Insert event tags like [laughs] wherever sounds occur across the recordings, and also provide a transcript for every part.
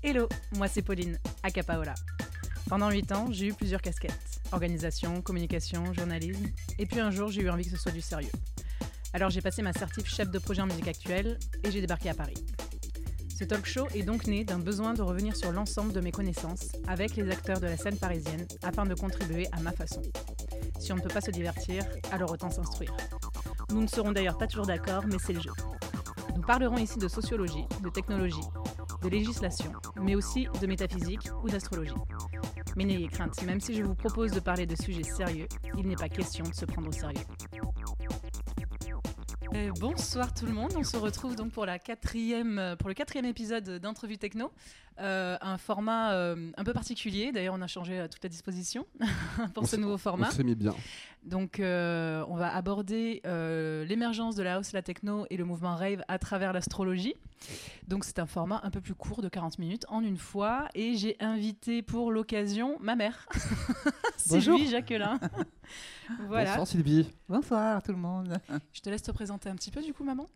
Hello, moi c'est Pauline, à Capaola. Pendant 8 ans, j'ai eu plusieurs casquettes. Organisation, communication, journalisme. Et puis un jour, j'ai eu envie que ce soit du sérieux. Alors j'ai passé ma certif chef de projet en musique actuelle et j'ai débarqué à Paris. Ce talk show est donc né d'un besoin de revenir sur l'ensemble de mes connaissances avec les acteurs de la scène parisienne afin de contribuer à ma façon. Si on ne peut pas se divertir, alors autant s'instruire. Nous ne serons d'ailleurs pas toujours d'accord, mais c'est le jeu. Nous parlerons ici de sociologie, de technologie, de législation, mais aussi de métaphysique ou d'astrologie. Mais n'ayez crainte, même si je vous propose de parler de sujets sérieux, il n'est pas question de se prendre au sérieux. Euh, bonsoir tout le monde, on se retrouve donc pour, euh, pour le quatrième épisode d'Entrevue Techno. Euh, un format euh, un peu particulier, d'ailleurs on a changé toute la disposition [laughs] pour On ce nouveau format. On s'est mis bien. Donc, euh, on va aborder euh, l'émergence de la house, la techno et le mouvement rave à travers l'astrologie. Donc, c'est un format un peu plus court de 40 minutes en une fois. Et j'ai invité pour l'occasion ma mère, [laughs] Bonjour. Sylvie Jacquelin. [laughs] voilà. Bonsoir Sylvie. Bonsoir tout le monde. Je te laisse te présenter un petit peu, du coup, maman.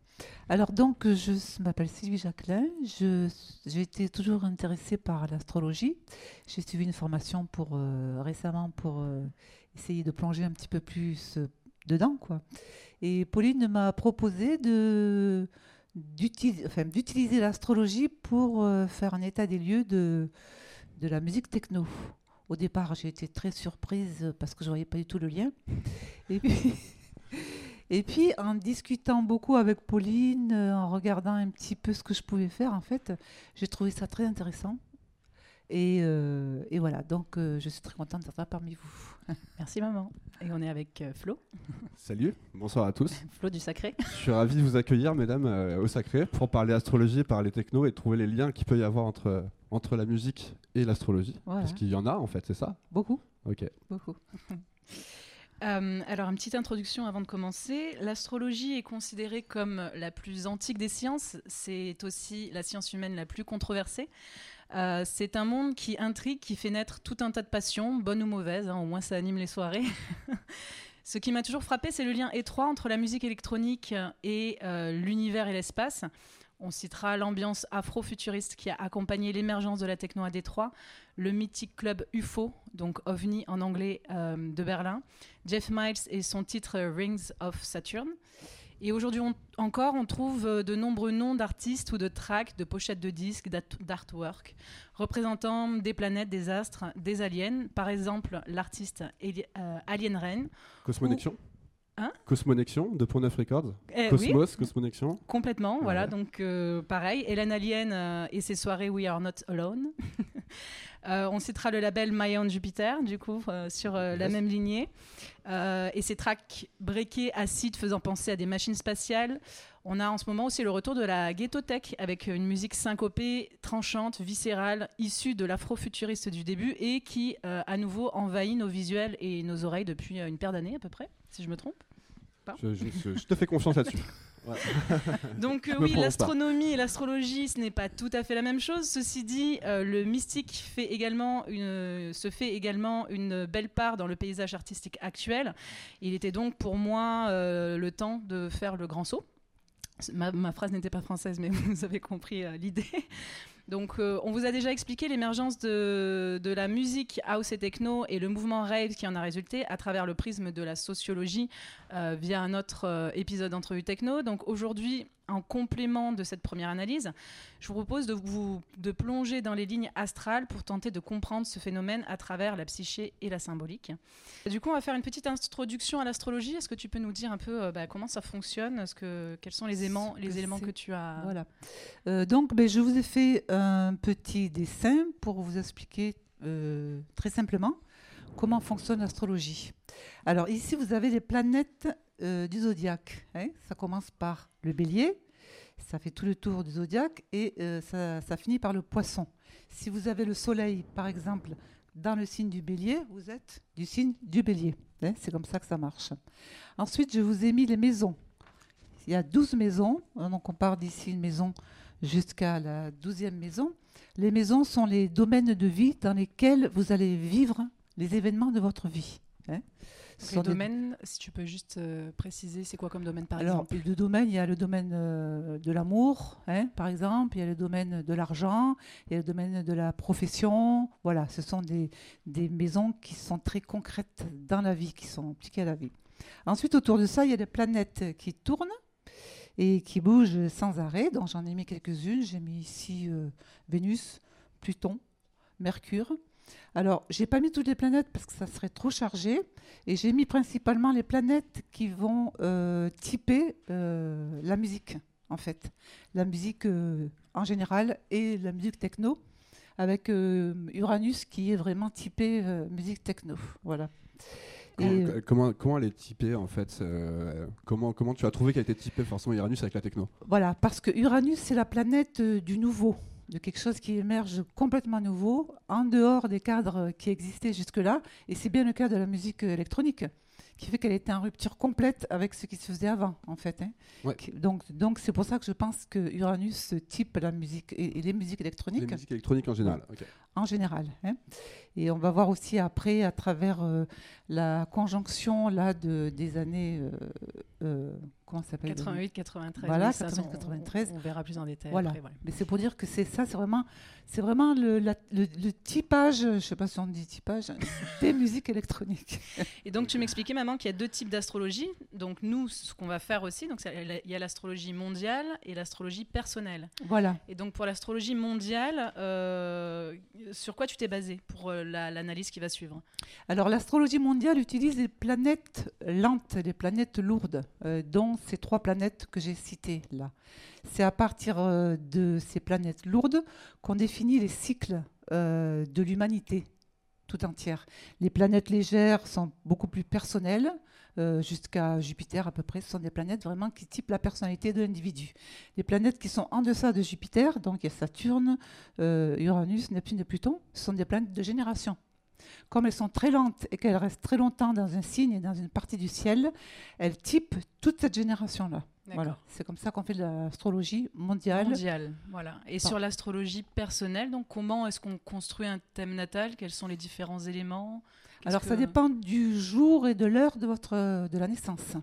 Alors donc je m'appelle Sylvie Jacquelin. Je- J'ai été toujours intéressée par l'astrologie. J'ai suivi une formation pour euh, récemment pour euh, essayer de plonger un petit peu plus euh, dedans quoi. Et Pauline m'a proposé d'utiliser l'astrologie pour faire un état des lieux de de la musique techno. Au départ, j'ai été très surprise parce que je voyais pas du tout le lien. Et puis [laughs] Et puis, en discutant beaucoup avec Pauline, euh, en regardant un petit peu ce que je pouvais faire, en fait, j'ai trouvé ça très intéressant. Et, euh, et voilà, donc euh, je suis très contente d'être là parmi vous. [laughs] Merci, maman. Et on est avec euh, Flo, Salut, bonsoir à tous. Flo du Sacré. Je suis ravi de vous accueillir, mesdames, euh, au Sacré, pour parler astrologie, parler techno et trouver les liens qu'il peut y avoir entre, entre la musique et l'astrologie. Voilà. Parce qu'il y en a, en fait, c'est ça? Beaucoup, Ok. beaucoup. [laughs] Euh, alors, une petite introduction avant de commencer. L'astrologie est considérée comme la plus antique des sciences. C'est aussi la science humaine la plus controversée. Euh, c'est un monde qui intrigue, qui fait naître tout un tas de passions, bonnes ou mauvaises. hein, au moins, ça anime les soirées. [laughs] Ce qui m'a toujours frappé, c'est le lien étroit entre la musique électronique et euh, l'univers et l'espace. On citera l'ambiance afro-futuriste qui a accompagné l'émergence de la techno à Détroit, le mythique club UFO, donc OVNI en anglais euh, de Berlin, Jeff Miles et son titre Rings of Saturn. Et aujourd'hui encore, on trouve euh, de nombreux noms d'artistes ou de tracks, de pochettes de disques, d'art- d'artwork, représentant des planètes, des astres, des aliens. Par exemple, l'artiste euh, Alien Rain. Cosmonexion Hein Cosmonexion de Point Neuf Records. Eh oui, Cosmos, Cosmonexion. complètement, voilà. Donc euh, pareil, Hélène Alien euh, et ses soirées We Are Not Alone. [laughs] Euh, on citera le label My Own Jupiter, du coup, sur la même lignée. Et ses tracks breakés, acides, faisant penser à des machines spatiales. On a en ce moment aussi le retour de la ghetto tech, avec une musique syncopée, tranchante, viscérale, issue de l'afro-futuriste du début, et qui, à nouveau, envahit nos visuels et nos oreilles depuis une paire d'années, à peu près, si je me trompe. Je, je- je- je te fais confiance là-dessus. [laughs] [laughs] Donc euh, oui, l'astronomie et l'astrologie, ce n'est pas tout à fait la même chose. Ceci dit, euh, le mystique fait également une, se fait également une belle part dans le paysage artistique actuel. Il était donc pour moi euh, le temps de faire le grand saut. Ma, ma phrase n'était pas française, mais [laughs] vous avez compris euh, l'idée. Donc, euh, on vous a déjà expliqué l'émergence de, la musique house et techno et le mouvement rave qui en a résulté à travers le prisme de la sociologie euh, via un autre euh, épisode d'entrevue techno. Donc, aujourd'hui, en complément de cette première analyse, je vous propose de vous de plonger dans les lignes astrales pour tenter de comprendre ce phénomène à travers la psyché et la symbolique. Du coup, on va faire une petite introduction à l'astrologie. Est-ce que tu peux nous dire un peu euh, bah, comment ça fonctionne? Est-ce que, Quels sont les aimants, Ce les que éléments que tu as? Voilà. Euh, donc, ben, je vous ai fait un petit dessin pour vous expliquer euh, très simplement comment fonctionne l'astrologie. Alors, ici, vous avez les planètes euh, du zodiaque. hein. Ça commence par le bélier, ça fait tout le tour du zodiaque et euh, ça, finit par le poisson. Si vous avez le soleil, par exemple, dans le signe du bélier, vous êtes du signe du bélier. hein. C'est comme ça que ça marche. Ensuite, je vous ai mis les maisons. Il y a 12 maisons, hein, donc on part d'ici une maison jusqu'à la douzième maison. Les maisons sont les domaines de vie dans lesquels vous allez vivre les événements de votre vie. hein. Les des- domaines, si tu peux juste euh, préciser, c'est quoi comme domaine par Alors, exemple? de domaines, il y a le domaine euh, de l'amour, hein, par exemple, il y a le domaine de l'argent, il y a le domaine de la profession. Voilà, ce sont des, des maisons qui sont très concrètes dans la vie, qui sont appliquées à la vie. Ensuite, autour de ça, il y a des planètes qui tournent et qui bougent sans arrêt. Donc, j'en ai mis quelques-unes. J'ai mis ici euh, Vénus, Pluton, Mercure. Alors, j'ai pas mis toutes les planètes parce que ça serait trop chargé. Et j'ai mis principalement les planètes qui vont euh, typer euh, la musique, en fait. La musique euh, en général et la musique techno, avec Uranus qui est vraiment typé musique techno. Voilà. Et, Comment, comment, comment elle est typée en fait euh, comment, comment tu as trouvé qu'elle était typée forcément Uranus avec la techno? Voilà, parce que Uranus, c'est la planète euh, du nouveau, de quelque chose qui émerge complètement nouveau, en dehors des cadres qui existaient jusque-là. Et c'est bien le cas de la musique électronique, qui fait qu'elle était en rupture complète avec ce qui se faisait avant, en fait. hein. Ouais. Donc, donc c'est pour ça que je pense que Uranus type la musique et, et les musiques Les électroniques musiques électroniques en général. En général. hein. Et on va voir aussi après, à travers euh, la conjonction là, de, des années. euh, euh, comment ça s'appelle 88, 93. Voilà, oui, ça, 88, on- 93. On, on verra plus en détail. Voilà. après. Mais c'est pour dire que c'est ça, c'est vraiment, c'est vraiment le, la- le, le typage, je ne sais pas si on dit typage, [laughs] des musiques électroniques. Et donc, tu m'expliquais, maman, qu'il y a deux types d'astrologie. Donc, nous, ce qu'on va faire aussi, donc il y a l'astrologie mondiale et l'astrologie personnelle. Voilà. Et donc, pour l'astrologie mondiale, euh, sur quoi tu t'es basé pour euh, la- l'analyse qui va suivre Alors l'astrologie mondiale utilise les planètes lentes, les planètes lourdes, euh, dont ces trois planètes que j'ai citées là. C'est à partir euh, de ces planètes lourdes qu'on définit les cycles de l'humanité tout entière. Les planètes légères sont beaucoup plus personnelles. Euh, jusqu'à Jupiter à peu près, ce sont des planètes vraiment qui typent la personnalité de l'individu. Les planètes qui sont en deçà de Jupiter, donc il y a Saturne, euh, Uranus, Neptune et Pluton, ce sont des planètes de génération comme elles sont très lentes et qu'elles restent très longtemps dans un signe et dans une partie du ciel, elles typent toute cette génération-là. Voilà. C'est comme ça qu'on fait de l'astrologie mondiale. Mondiale, voilà. Et sur l'astrologie personnelle, donc comment est-ce qu'on construit un thème natal? Quels sont les différents éléments? Alors ça dépend du jour et de l'heure de votre de la naissance.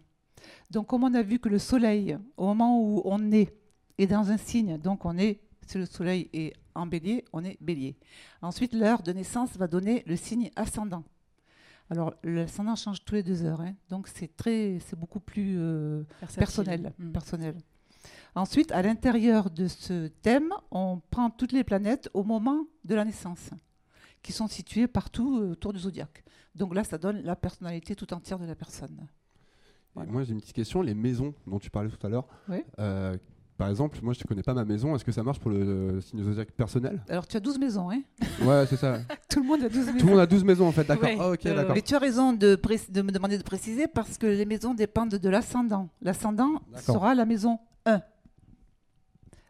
Donc comme on a vu que le soleil, au moment où on est, est dans un signe, donc on est, si le soleil est en bélier, on est bélier. Ensuite, l'heure de naissance va donner le signe ascendant. Alors l'ascendant change tous les deux heures, hein. donc c'est très, c'est beaucoup plus euh, personnel, Mm. personnel. Ensuite, à l'intérieur de ce thème, on prend toutes les planètes au moment de la naissance, qui sont situées partout euh, autour du zodiaque. Donc là, ça donne la personnalité tout entière de la personne. Voilà. Moi j'ai une petite question, les maisons dont tu parlais tout à l'heure. Oui. euh, par exemple, moi je ne connais pas ma maison, est-ce que ça marche pour le, le signe zodiaque personnel? Alors, tu as 12 maisons, hein Ouais, c'est ça. [laughs] Tout le monde a 12 maisons. Tout le monde a 12 maisons en fait, d'accord. Ouais, euh, d'accord. Mais tu as raison de, de me demander de préciser parce que les maisons dépendent de l'ascendant. L'ascendant sera la maison 1.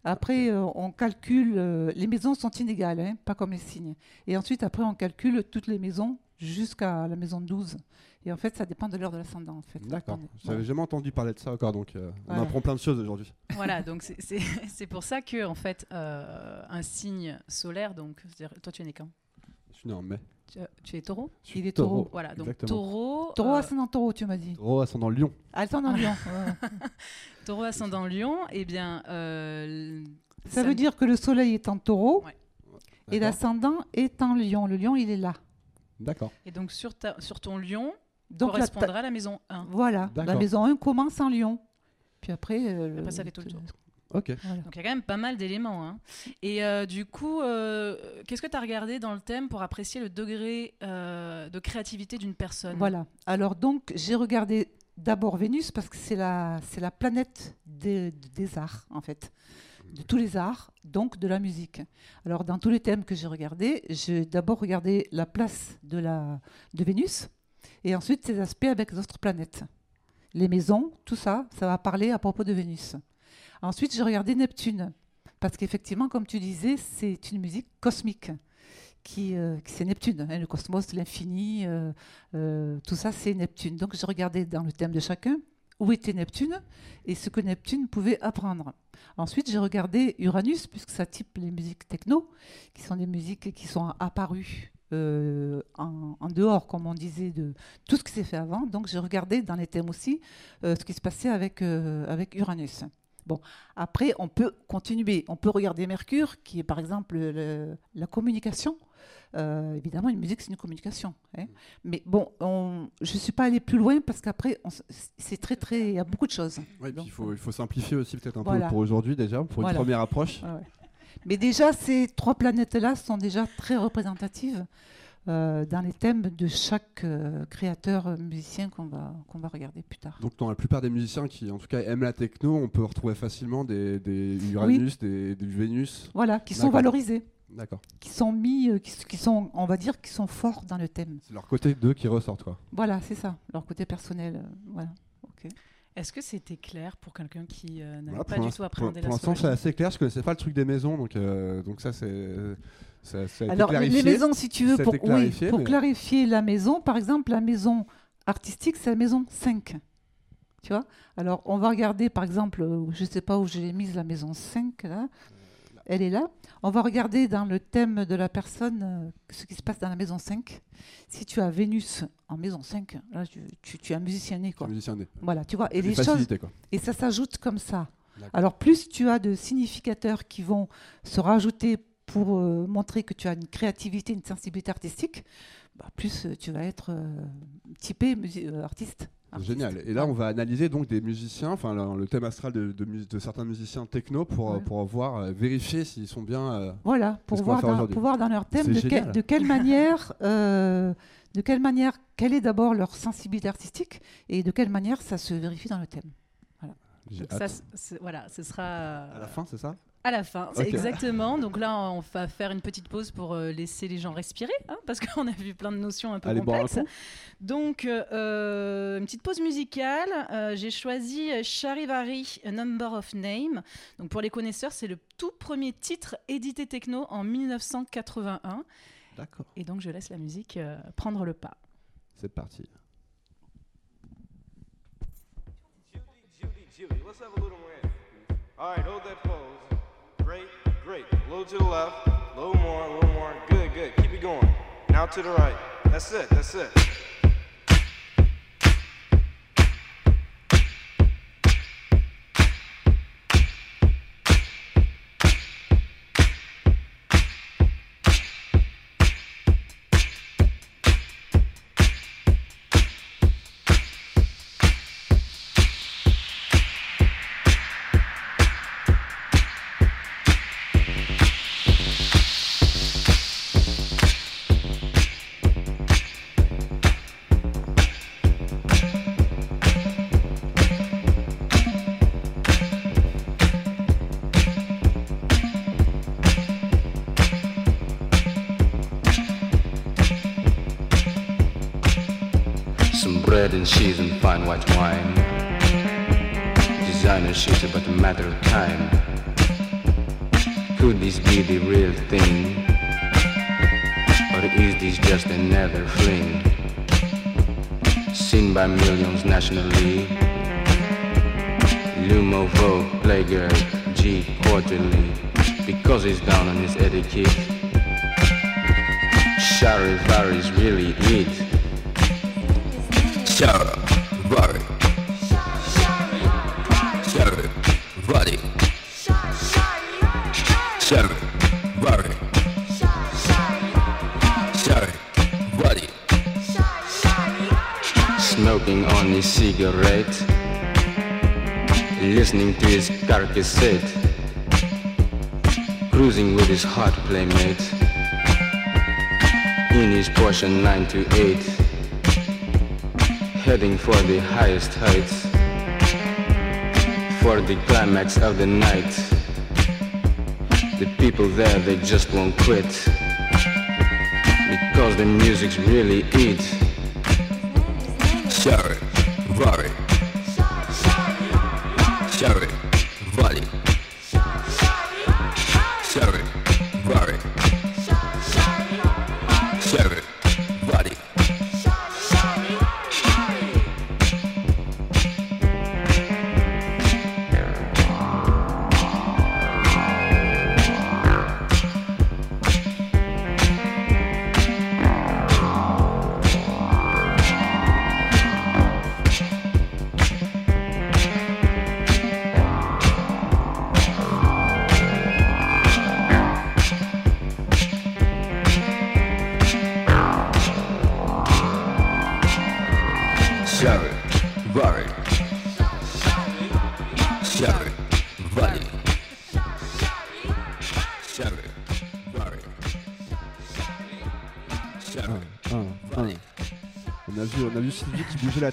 Après, euh, on calcule, euh, les maisons sont inégales, hein, pas comme les signes. Et ensuite, après, on calcule toutes les maisons jusqu'à la maison 12. Et en fait, ça dépend de l'heure de l'ascendant. En fait. D'accord. J'avais voilà. jamais entendu parler de ça encore, donc euh, on apprend plein de choses aujourd'hui. Voilà, donc [laughs] c'est- pour ça que en fait euh, un signe solaire, donc c'est-à-dire- toi tu es né quand? Je suis né en mai. Tu, tu es taureau Je suis Il est taureau. Voilà, donc Exactement. taureau, Taureau, euh, ascendant taureau, tu m'as dit. Taureau ascendant Lion. Ascendant [laughs] lion. ouais. [laughs] taureau ascendant lion, et bien euh, Ça veut dire que le soleil est en taureau Ouais. et l'ascendant est en lion. Le lion, il est là. D'accord. Et donc sur, ta, sur ton lion Donc, la ta- correspondra la maison 1. Voilà, la maison 1 commence en lion. Puis après, euh, le- Après, ça fait tout le tour. Ok. Voilà. Donc il y a quand même pas mal d'éléments. hein. Et euh, du coup, euh, qu'est-ce que tu as regardé dans le thème pour apprécier le degré euh, de créativité d'une personne? Voilà. Alors donc, j'ai regardé d'abord Vénus parce que c'est la, c'est la planète des, des arts, en fait. De tous les arts, donc de la musique. Alors, dans tous les thèmes que j'ai regardés, j'ai d'abord regardé la place de, la, de Vénus et ensuite ses aspects avec les autres planètes. Les maisons, tout ça, ça va parler à propos de Vénus. Ensuite, j'ai regardé Neptune parce qu'effectivement, comme tu disais, c'est une musique cosmique. Qui, euh, c'est Neptune, hein, le cosmos, l'infini, euh, euh, tout ça, c'est Neptune. Donc, je regardais dans le thème de chacun où était Neptune et ce que Neptune pouvait apprendre. Ensuite, j'ai regardé Uranus, puisque ça type les musiques techno, qui sont des musiques qui sont apparues en, dehors, comme on disait, de tout ce qui s'est fait avant. Donc j'ai regardé dans les thèmes aussi ce qui se passait avec Uranus. Bon, après, on peut continuer. On peut regarder Mercure, qui est par exemple le- la communication. Euh, évidemment, une musique, c'est une communication. hein. Mais bon, on- je ne suis pas allée plus loin parce qu'après, c'est très, très. Il y a beaucoup de choses. Donc, il faut, il faut simplifier aussi peut-être un Voilà. peu pour aujourd'hui déjà, pour Voilà. une première approche. Ouais. Mais déjà, ces trois planètes-là sont déjà très représentatives euh, dans les thèmes de chaque euh, créateur euh, musicien qu'on va, qu'on va regarder plus tard. Donc dans la plupart des musiciens qui en tout cas aiment la techno, on peut retrouver facilement des, des Uranus, des, des Vénus. Voilà, qui sont valorisés, D'accord. qui sont mis, qui, qui sont, on va dire, qui sont forts dans le thème. C'est leur côté d'eux qui ressortent quoi. Voilà, c'est ça, leur côté personnel. voilà. ok. Est-ce que c'était clair pour quelqu'un qui euh, n'avait Voilà, pas du tout pour, appréhendé pour l'instant c'est assez clair, je connaissais pas le truc des maisons, donc, euh, donc ça c'est ça, ça a été Alors, les- clarifié. les maisons, si tu veux, pour, été oui, clarifié, pour mais- clarifier la maison, par exemple, la maison artistique, c'est la maison 5. Tu vois? Alors, on va regarder, par exemple, euh, je ne sais pas où je l'ai mise, la maison 5, là. Elle est là. On va regarder dans le thème de la personne euh, ce qui se passe dans la maison 5. Si tu as Vénus en maison 5, là, tu, tu, tu es un musicien né, quoi. un musicien né. Voilà, tu vois. Et les choses, quoi. et ça s'ajoute comme ça. Alors plus tu as de significateurs qui vont se rajouter pour euh, montrer que tu as une créativité, une sensibilité artistique, bah, plus euh, tu vas être euh, typé euh, artiste. Artiste. Génial. Et là, on va analyser donc des musiciens, enfin le, le thème astral de, de mus- de certains musiciens techno pour, Ouais. pour voir, euh, vérifier s'ils sont bien. euh, Voilà, pour voir, dans, pour voir dans leur thème de, que- génial. de quelle manière, [laughs] euh, de quelle manière, quelle est d'abord leur sensibilité artistique et de quelle manière ça se vérifie dans le thème. Donc ça, voilà, ce sera à la fin, c'est ça? À la fin, c'est Ok. exactement. Donc là, on va faire une petite pause pour euh, laisser les gens respirer, hein, parce qu'on a vu plein de notions un peu Allez complexes. coup. Donc, euh, une petite pause musicale. Euh, J'ai choisi Charivari, A Number of Name. Donc, pour les connaisseurs, c'est le tout premier titre édité techno en 1981. D'accord. Et donc, je laisse la musique euh, prendre le pas. C'est parti. Judy, Judy, let's have a little. All right, hold that. Little to the left, a little more, a little more. Good, good. Keep it going. Now to the right. That's it, that's it. And cheese and fine white wine. Designer shoes but a matter of time. Could this be the real thing? Or is this just another fling? Seen by millions nationally. Lumo Vogue, Playgirl, G quarterly. Because he's down on his etiquette. Charivaris really it. Sarah, Vary. Sarah, Vary. Sarah, Vary. Sarah, Vary. Smoking on his cigarette. Listening to his car cassette. Cruising with his hot playmate. In his Porsche 928 heading for the highest heights, for the climax of the night. The people there, they just won't quit, because the music's really it. Sorry,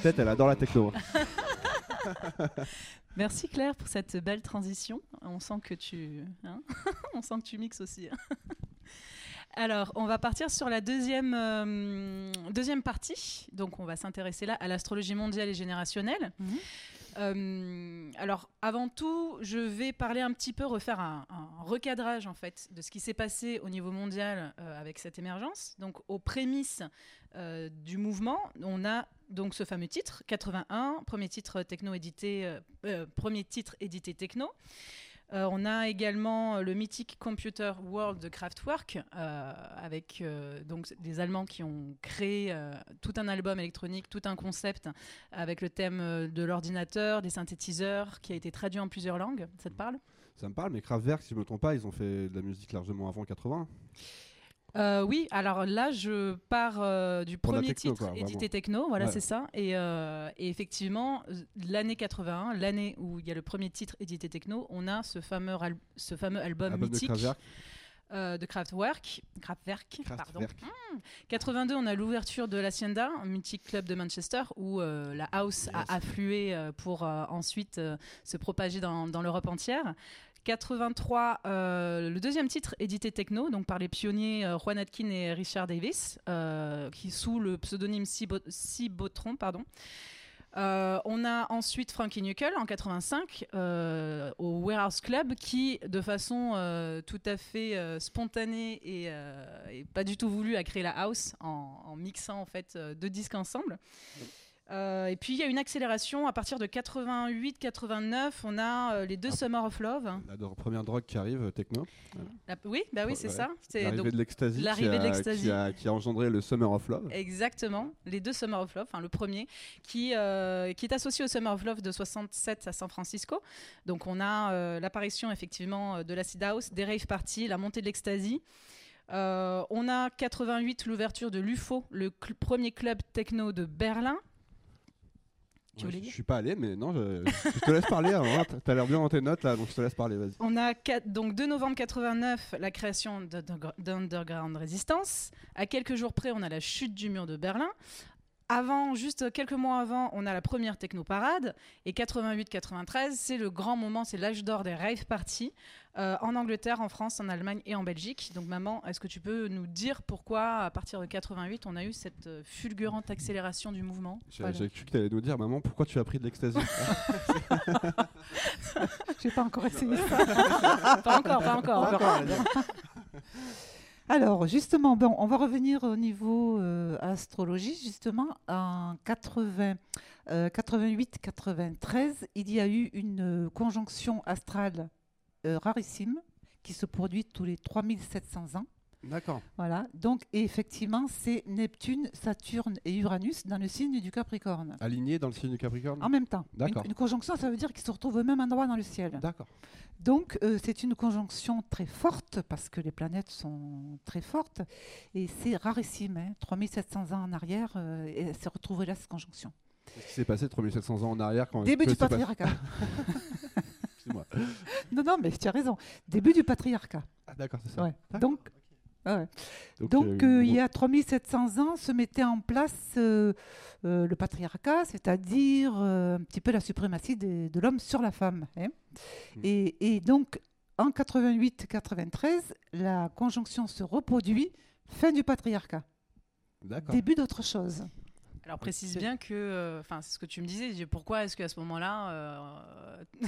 tête, elle adore la techno. [laughs] Merci Claire pour cette belle transition. On sent que tu, hein [laughs] on sent que tu mixes aussi. Alors, on va partir sur la deuxième, euh, deuxième partie. Donc, on va s'intéresser là à l'astrologie mondiale et générationnelle. Mhm. Euh, alors, avant tout, je vais parler un petit peu, refaire un, recadrage en fait de ce qui s'est passé au niveau mondial euh, avec cette émergence. Donc, aux prémices euh, du mouvement, on a donc ce fameux titre 81, premier titre techno édité, euh, euh, premier titre édité techno. Euh, on a également le mythique Computer World de Kraftwerk, euh, avec euh, donc des Allemands qui ont créé euh, tout un album électronique, tout un concept avec le thème euh, de l'ordinateur, des synthétiseurs, qui a été traduit en plusieurs langues. Ça te parle? Ça me parle, mais Kraftwerk, si je me trompe pas, ils ont fait de la musique largement avant 80. Euh, oui, alors là, je pars euh, du Pour premier techno, titre quoi, édité techno, voilà, Ouais. c'est ça. Et, euh, et effectivement, l'année 81, l'année où il y a le premier titre édité techno, on a ce fameux, al- ce fameux album, Album de mythique Kraftwerk. euh, de Kraftwerk. Kraftwerk, pardon. Kraftwerk. 82, on a l'ouverture de l'Hacienda, un mythique club de Manchester, où euh, la house Yes. a afflué euh, pour ensuite se propager dans, dans l'Europe entière. 83, euh, le deuxième titre édité techno, donc par les pionniers euh, Juan Atkin et Richard Davis, euh, qui sous le pseudonyme Cibo- Cibotron, pardon. Euh, on a ensuite Frankie Knuckle en 85 euh, au Warehouse Club qui, de façon tout à fait spontanée et, pas du tout voulue, a créé la house en, mixant en fait deux disques ensemble. Euh, et puis il y a une accélération à partir de 88-89. On a euh, les deux Ah. Summer of Love. La première drogue qui arrive, euh, techno. La- oui, bah oui, c'est Ouais. ça. C'est L'arrivée de l'ecstasy. qui l'arrivée de a- l'ecstasy. Qui a, qui a engendré le Summer of Love. Exactement, les deux Summer of Love, enfin le premier, qui, euh, qui est associé au Summer of Love de 67 à San Francisco. Donc on a l'apparition effectivement de l'acid house, des rave parties, la montée de l'ecstasy. Euh, on a 88 l'ouverture de l'UFO, le cl- premier club techno de Berlin. Tu Ouais, voulais je suis pas allé, mais non, je, je te laisse parler. alors, hein, T'as l'air bien dans tes notes là, donc je te laisse parler, vas-y. On a quatre- donc 2 novembre 89 la création de- de- d'Underground Resistance. À quelques jours près, on a la chute du mur de Berlin. Avant, juste quelques mois avant, on a la première technoparade. Et 88-93, c'est le grand moment, c'est l'âge d'or des rave parties euh, en Angleterre, en France, en Allemagne et en Belgique. Donc, maman, est-ce que tu peux nous dire pourquoi, à partir de 88, on a eu cette euh, fulgurante accélération du mouvement? J'ai cru que t'allais nous dire, maman, pourquoi tu as pris de l'ecstasy? [laughs] J'ai pas encore essayé ça. [laughs] Pas encore, pas encore. [laughs] Alors, justement, bon, on va revenir au niveau euh, astrologie. Justement, en 80, euh, 88-93, il y a eu une euh, conjonction astrale euh, rarissime qui se produit tous les 3700 ans. D'accord. Voilà. Donc, et effectivement, c'est Neptune, Saturne et Uranus dans le signe du Capricorne. Aligné dans le signe du Capricorne En même temps. Une, D'accord. une conjonction, ça veut dire qu'ils se retrouvent au même endroit dans le ciel. D'accord. Donc, euh, c'est une conjonction très forte parce que les planètes sont très fortes et c'est rarissime. Hein, 3700 ans en arrière, euh, et elle s'est retrouvée là, cette conjonction. Qu'est-ce qui s'est passé 3700 ans en arrière quand Début du patriarcat. [laughs] Excuse-moi. non, non, mais tu as raison. Début du patriarcat. Ah, d'accord, c'est ça. Ouais. Donc, ouais. Donc, Donc, euh, euh, il y a 3700 ans se mettait en place euh, euh, le patriarcat, c'est-à-dire un petit peu la suprématie de l'homme sur la femme. hein. Mm. Et, et donc, en 88-93, la conjonction se reproduit, fin du patriarcat, début d'autre chose. Alors précise bien que, euh, enfin, c'est ce que tu me disais. Pourquoi est-ce qu'à ce moment-là, euh, [laughs]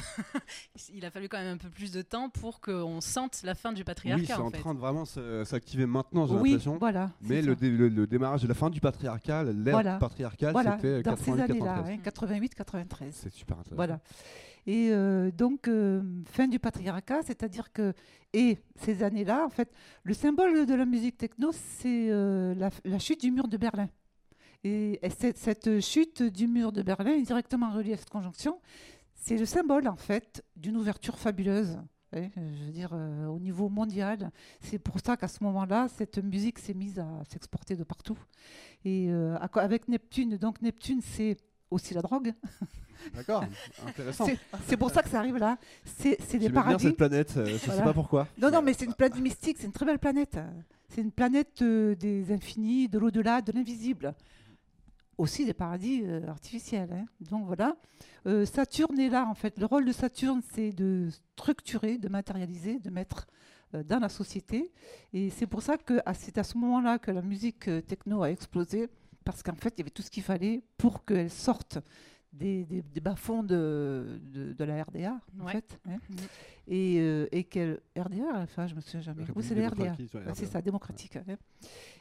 il a fallu quand même un peu plus de temps pour qu'on sente la fin du patriarcat Oui, c'est en, en fait. train de vraiment s'activer maintenant, j'ai Oui, l'impression. voilà. Mais le, ça. dé- le- le démarrage de la fin du patriarcat, l'ère Voilà. patriarcale, Voilà, c'était dans ces années-là, 88-93. hein, 88-93. C'est super intéressant. Voilà. Et euh, donc, euh, fin du patriarcat, c'est-à-dire que, et ces années-là, en fait, le symbole de la musique techno, c'est euh, la, la chute du mur de Berlin. Et, et cette, chute du mur de Berlin est directement reliée à cette conjonction. C'est le symbole, en fait, d'une ouverture fabuleuse. je veux dire, euh, au niveau mondial. C'est pour ça qu'à ce moment-là, cette musique s'est mise à s'exporter de partout. Et euh, avec Neptune, donc Neptune, c'est aussi la drogue. [laughs] D'accord, intéressant. C'est- pour ça que ça arrive là. C'est des bien paradis. cette planète, euh, je sais Voilà. pas pourquoi. Non, non, mais c'est une planète mystique, c'est une très belle planète. C'est une planète euh, des infinis, de l'au-delà, de l'invisible. Aussi des paradis euh, artificiels. hein. Donc voilà, Euh, Saturne est là en fait. Le rôle de Saturne, c'est de structurer, de matérialiser, de mettre euh, dans la société. Et c'est pour ça que c'est à ce moment-là que la musique euh, techno a explosé, parce qu'en fait, il y avait tout ce qu'il fallait pour qu'elle sorte des, des, des bas-fonds de, de, de la RDA, en Ouais. fait. hein. Mhm. Et, euh, et qu'elle... RDA, enfin, je me souviens jamais. Oui, c'est la RDA. ouais, Ouais, c'est ça, démocratique. hein.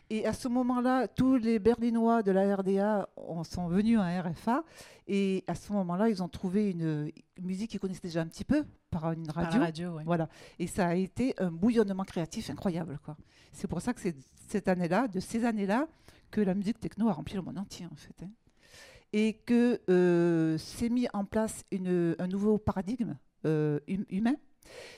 Et à ce moment-là, tous les Berlinois de la RDA sont venus à RFA. Et à ce moment-là, ils ont trouvé une, musique qu'ils connaissaient déjà un petit peu par une Par la radio. radio, ouais. Voilà. Et ça a été un bouillonnement créatif incroyable. quoi. C'est pour ça que c'est cette année-là, de ces années-là, que la musique techno a rempli le monde entier, en fait. hein. Et que euh, s'est mis en place une- un nouveau paradigme euh, hum- humain.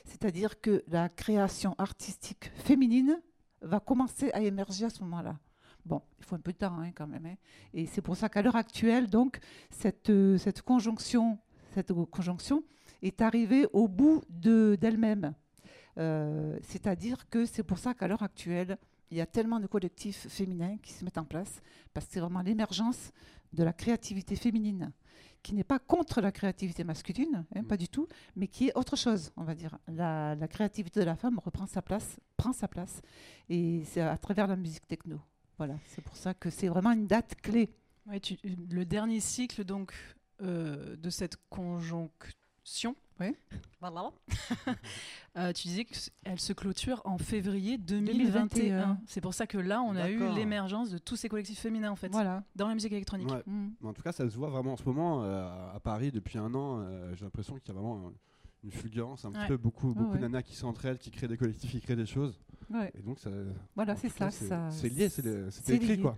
C'est-à-dire que la création artistique féminine va commencer à émerger à ce moment-là. Bon, il faut un peu de temps hein, quand même. hein. Et c'est pour ça qu'à l'heure actuelle, donc, cette, euh, cette conjonction, cette conjonction est arrivée au bout de- d'elle-même. Euh, C'est-à-dire que c'est pour ça qu'à l'heure actuelle, il y a tellement de collectifs féminins qui se mettent en place, parce que c'est vraiment l'émergence de la créativité féminine, qui n'est pas contre la créativité masculine, hein, pas du tout, mais qui est autre chose, on va dire. La, la créativité de la femme reprend sa place, prend sa place, et c'est à travers la musique techno. Voilà, c'est pour ça que c'est vraiment une date clé. Ouais, tu- le dernier cycle donc euh, de cette conjonction. Oui. [laughs] Voilà. [laughs] Euh, tu disais qu'elle se clôture en février 2021. 2021. C'est pour ça que là, on a eu l'émergence de tous ces collectifs féminins en fait Voilà. dans la musique électronique. Ouais. Mm. Mais En tout cas, ça se voit vraiment en ce moment euh, à Paris depuis un an. euh, J'ai l'impression qu'il y a vraiment une fulgurance, un Ouais. petit peu beaucoup, beaucoup ouais. de nanas qui s'entraident, qui créent des collectifs, qui créent des choses. Ouais. Et donc, ça, Voilà, c'est ça. C'est lié, c'est écrit lié. quoi.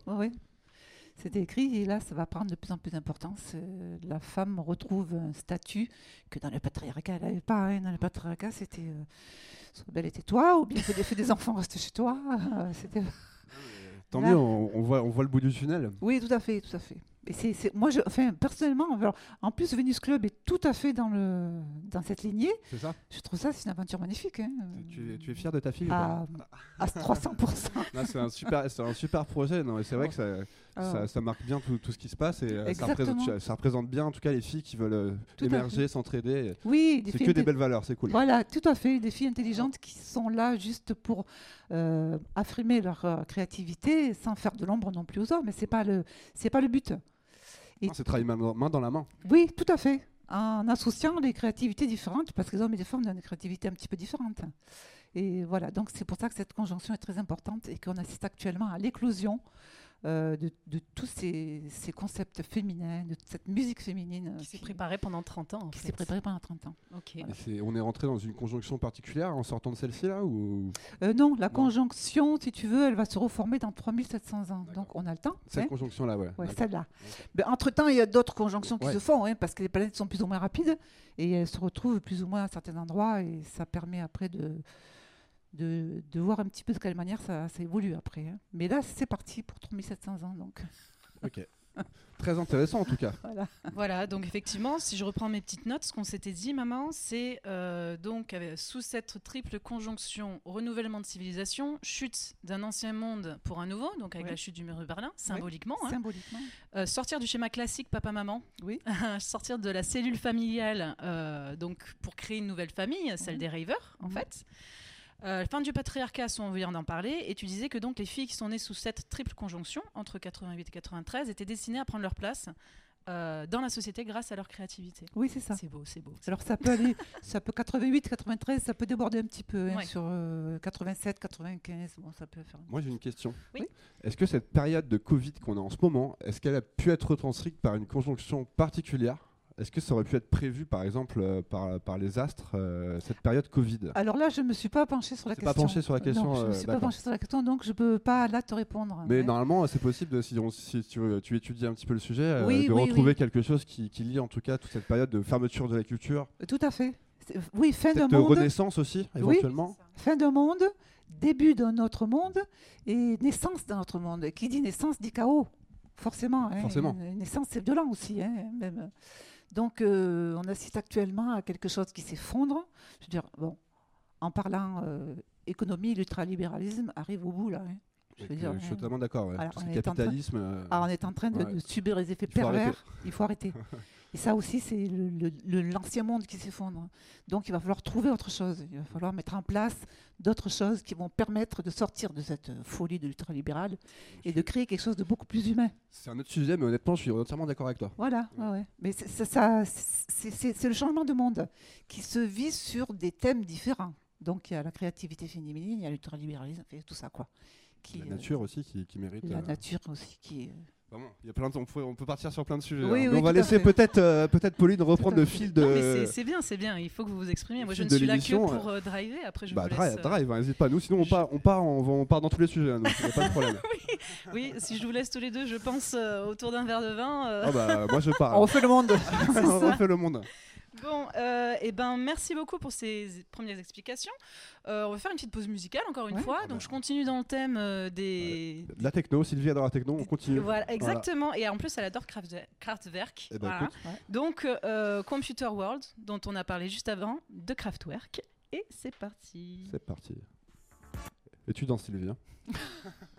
C'était écrit et là, ça va prendre de plus en plus d'importance. Euh, la femme retrouve un statut que dans le patriarcat, elle n'avait pas. hein. Dans le patriarcat, c'était euh, soit belle était toi, ou bien fais des, enfants, reste chez toi. [laughs] C'était- [laughs] Tant Là- mieux, on, on voit, on voit le bout du tunnel. Oui, tout à fait, tout à fait. Et moi, je, enfin, personnellement, alors, en plus, Venus Club est tout à fait dans, le, dans cette lignée. C'est ça? Je trouve ça, c'est une aventure magnifique. hein. tu, es, tu es fier de ta fille ou pas? à, à 300%. [laughs] Non, C'est un, super- un super projet. Non, c'est vrai que ça, ça, ça marque bien tout, tout ce qui se passe et euh, ça représente, ça représente bien en tout cas les filles qui veulent euh, Tout émerger, s'entraider. oui, C'est que des belles valeurs, c'est cool. Voilà, tout à fait. Des filles intelligentes qui sont là juste pour euh, affirmer leur euh, créativité sans faire de l'ombre non plus aux hommes. Mais c'est pas le, c'est pas le but. C'est travailler main, dans la main. Oui, tout à fait. En associant les créativités différentes, parce que les hommes et les femmes ont des créativités un petit peu différentes. Et voilà, donc c'est pour ça que cette conjonction est très importante et qu'on assiste actuellement à l'éclosion euh, de, de tous ces, ces concepts féminins, de cette musique féminine euh, Qui s'est préparée pendant 30 ans. en qui s'est préparée pendant 30 ans. Ok. On est rentré dans une conjonction particulière en sortant de celle-ci là ou? Euh, non, la Non. conjonction, si tu veux, elle va se reformer dans 3700 ans. Donc on a le temps. cette hein. conjonction là, ouais. Ouais, celle-là. Entre-temps, il y a d'autres conjonctions qui Ouais. se font, hein, parce que les planètes sont plus ou moins rapides, et elles se retrouvent plus ou moins à certains endroits, et ça permet après de, de, de voir un petit peu de quelle manière ça, ça évolue après. hein. Mais là, c'est parti pour 3700 ans, donc [laughs] Ok. Très intéressant en tout cas. voilà. Voilà, donc effectivement, si je reprends mes petites notes, ce qu'on s'était dit, maman, c'est euh, donc avec- sous cette triple conjonction renouvellement de civilisation, chute d'un ancien monde pour un nouveau, donc avec Ouais. la chute du mur de Berlin, symboliquement, hein. Symboliquement. Euh, sortir du schéma classique papa-maman, Oui. [laughs] sortir de la cellule familiale, euh, donc pour créer une nouvelle famille, celle Mhm. des ravers, en Mhm. fait. Euh, fin du patriarcat, on vient d'en parler, et tu disais que donc les filles qui sont nées sous cette triple conjonction, entre 88 et 93, étaient destinées à prendre leur place euh, dans la société grâce à leur créativité. Oui, c'est ça. C'est beau, c'est beau. Alors ça peut aller, ça peut 88, 93, ça peut déborder un petit peu hein, Ouais. sur euh, 87, 95, bon, ça peut faire. Moi j'ai une question. Oui. Est-ce que cette période de Covid qu'on a en ce moment, est-ce qu'elle a pu être retranscrite par une conjonction particulière Est-ce que ça aurait pu être prévu par exemple euh, par, par les astres, euh, cette période Covid? Alors là, je ne me suis pas penchée sur la question. pas penché sur la question, Non, je ne euh, me suis pas penchée sur la question, donc je ne peux pas là te répondre. Mais Ouais. normalement, c'est possible, de- si, on- si tu, tu étudies un petit peu le sujet, euh, Oui, de oui, retrouver oui. quelque chose qui, qui lie en tout cas toute cette période de fermeture de la culture. Tout à fait. Oui, fin de monde, renaissance aussi, éventuellement. fin de monde, début d'un autre monde et naissance d'un autre monde. Qui dit naissance dit chaos, forcément. hein. Forcément. Une naissance, c'est violent aussi, hein, même. Donc, euh, on assiste actuellement à quelque chose qui s'effondre. Je veux dire, bon, en parlant euh, économie, l'ultralibéralisme arrive au bout là. hein. Je veux Donc, dire, euh, je suis euh, totalement d'accord. ouais. voilà, Tout on ce est en train- capitalisme. ah, on est en train de, subir les effets Il faut arrêter. pervers. Il faut arrêter. [laughs] Et ça aussi, c'est l'ancien monde qui s'effondre. Donc, il va falloir trouver autre chose. Il va falloir mettre en place d'autres choses qui vont permettre de sortir de cette euh, folie de l'ultralibéral et de créer quelque chose de beaucoup plus humain. C'est un autre sujet, mais honnêtement, je suis entièrement d'accord avec toi. Voilà, ouais, ouais. mais c'est ça, le changement de monde qui se vit sur des thèmes différents. Donc il y a la créativité féminine, il y a l'ultralibéralisme, tout ça quoi. Qui, La euh, nature aussi qui, qui mérite. la euh, nature aussi qui. Vraiment, il y a plein de, on, peut, on peut partir sur plein de sujets. Oui, hein. oui, on va laisser peut-être euh, peut-être Pauline reprendre le fil de. C'est- bien, c'est bien. Il faut que vous vous exprimiez. Moi, je ne suis là que pour euh, driver. Après, je Bah, vous drive, laisse. euh, drive, hein, n'hésite pas. Nous, sinon, on je- part, on part, on, va- on part dans tous les sujets. hein, donc il n'y a pas de problème. [laughs] Oui, si je vous laisse tous les deux, je pense euh, autour d'un verre de vin. euh, Ah bah, moi, je pars. On refait le monde. [laughs] [laughs] on refait le monde. Bon, euh, et ben merci beaucoup pour ces premières explications. Euh, on va faire une petite pause musicale encore une Ouais. fois. Donc je continue dans le thème euh, des. De La techno, Sylvie adore la techno, on continue. Voilà, exactement. Et en plus, elle adore Kraftwerk. Eh ben, Voilà. Donc, Computer World, dont on a parlé juste avant, de Kraftwerk. Et c'est parti. C'est parti. Et tu danses, Sylvie. [laughs]